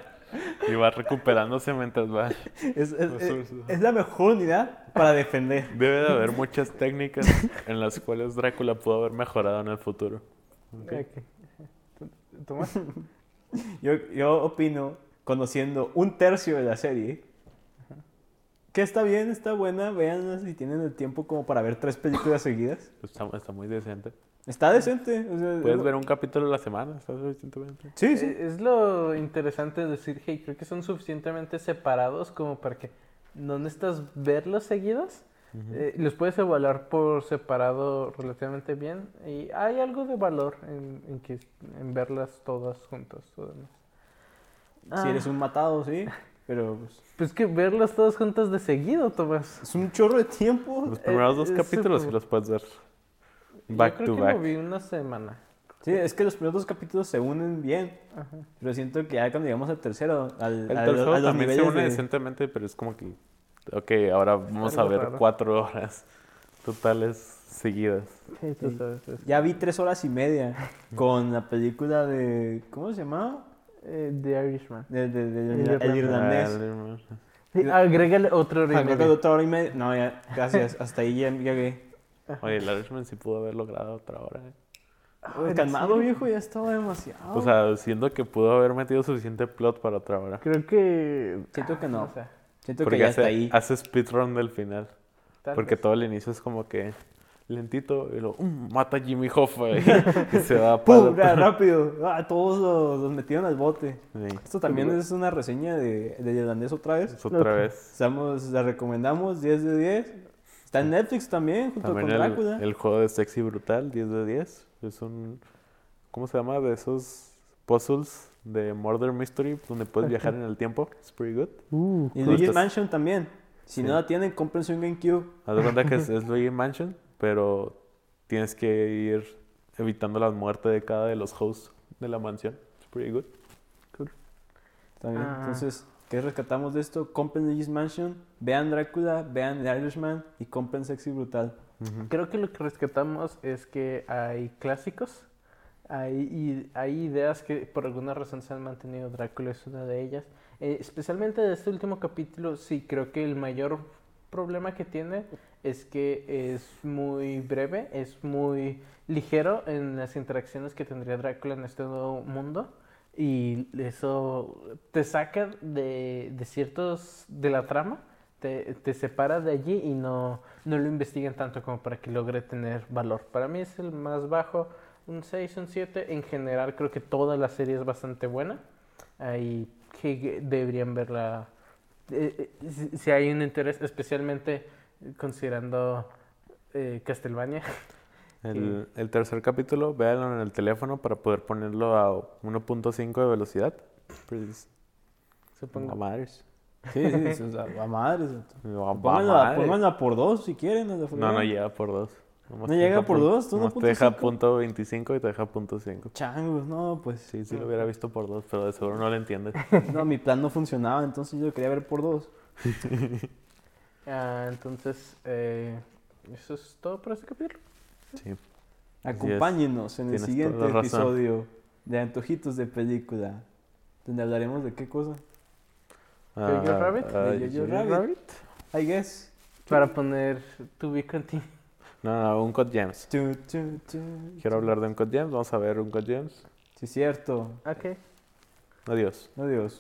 y va recuperándose mientras va. Es, es- es- ursos. es la mejor unidad para defender. Debe de haber muchas técnicas en las cuales Drácula pudo haber mejorado en el futuro. Ok. Ok. ¿Tú- Tomás? Yo, yo opino, conociendo un tercio de la serie, que está bien, está buena. Véanla si tienen el tiempo como para ver tres películas seguidas. Está, está muy decente. Está decente. o sea, Puedes ver un capítulo a la semana, está suficientemente. Sí, sí. Eh, Es lo interesante de decir, hey, creo que son suficientemente separados como para que no necesitas verlos seguidos. Eh, los puedes evaluar por separado relativamente bien y hay algo de valor en, en que, en verlas todas juntas. demás. Si Ah, eres un matado, sí. Pero pues, Pues que verlas todas juntas de seguido, Tomás. es un chorro de tiempo. Los primeros dos es capítulos sí los puedes ver Yo back creo to que back. lo vi una semana. Sí, es que los primeros dos capítulos se unen bien. Ajá. Pero siento que ya cuando llegamos al tercero, al, El a, tercero a los también se une de- decentemente, pero es como que, ok, ahora vamos a ver raro. cuatro horas totales seguidas. Sí, tú sabes eso. Ya vi tres horas y media con la película de... ¿Cómo se llamaba? Eh, The Irishman. De, de- de- El el irlandés. Ah, Sí, agrégale otro hora y media. otra hora y media. No, ya, gracias. Hasta ahí ya llegué. Oye, el Irishman sí pudo haber logrado otra hora. ¿eh? Uy, ¿en calmado, serio? viejo, ya estaba demasiado. O sea, siento que pudo haber metido suficiente plot para otra hora. Creo que. Siento que no. O sea, Siento que Porque ya hace, está ahí. hace speedrun del final. tal Porque vez. todo el inicio es como que lentito y luego "Mm, mata a Jimmy Hoffa y, y se va ¡Pum! para Ya, rápido. Ah, todos los, los metieron al bote. Sí, Esto también es una reseña de, de irlandés otra vez. es otra vez. Estamos, la recomendamos 10 de 10. Está en Netflix también, junto También con el, Drácula. el juego de Sexy Brutal, 10 de 10. Es un. ¿Cómo se llama? De esos puzzles de Murder Mystery donde puedes viajar en el tiempo. Es pretty good. Uh, y Luigi's estás- Mansion también. Si Sí. no la tienen, cómprense un GameCube. Haz de cuenta que es, es Luigi Mansion, pero tienes que ir evitando la muerte de cada de los hosts de la mansión. Es pretty good. También. Ah. Entonces, ¿qué rescatamos de esto? Compren Luigi's Mansion, vean Drácula, vean The Irishman y compren Sexy Brutal. Creo que lo que rescatamos es que hay clásicos, hay, i- hay ideas que por alguna razón se han mantenido. Drácula es una de ellas. Eh, especialmente de este último capítulo, sí, creo que el mayor problema que tiene es que es muy breve, es muy ligero en las interacciones que tendría Drácula en este nuevo mundo. Y eso te saca de, de ciertos de la trama, te, te separa de allí y no, no lo investiguen tanto como para que logre tener valor. Para mí es el más bajo, un 6, un 7. En general creo que toda la serie es bastante buena. Ahí deberían verla eh, eh, si, si hay un interés, especialmente considerando eh, Castlevania. El, el tercer capítulo, véanlo en el teléfono para poder ponerlo a 1.5 de velocidad. Pues, Supongo. a madres. Sí, sí, sí, a madres. No, Pónganla, pónganla por dos si quieren. No, No, no llega por dos. Nomás ¿No llega por dos? ¿Tú no te deja punto punto 25 y te deja punto 5. Changos, no, pues. Sí, sí lo hubiera visto por dos, pero de seguro no lo entiendes. No, mi plan no funcionaba, entonces yo quería ver por dos. Ah, entonces, eh, eso es todo por este capítulo. Sí. Acompáñenos en el Tienes siguiente episodio de Antojitos de Película, donde hablaremos de qué cosa. Ah, Jojo Rabbit? ah, De Jojo Rabbit. I guess. Para poner to be continued. No, no, un Code Gems. Tu, tu, tu, Quiero hablar de un Code Gems. Vamos a ver un Code Gems. Sí, cierto. Ok. Adiós. Adiós.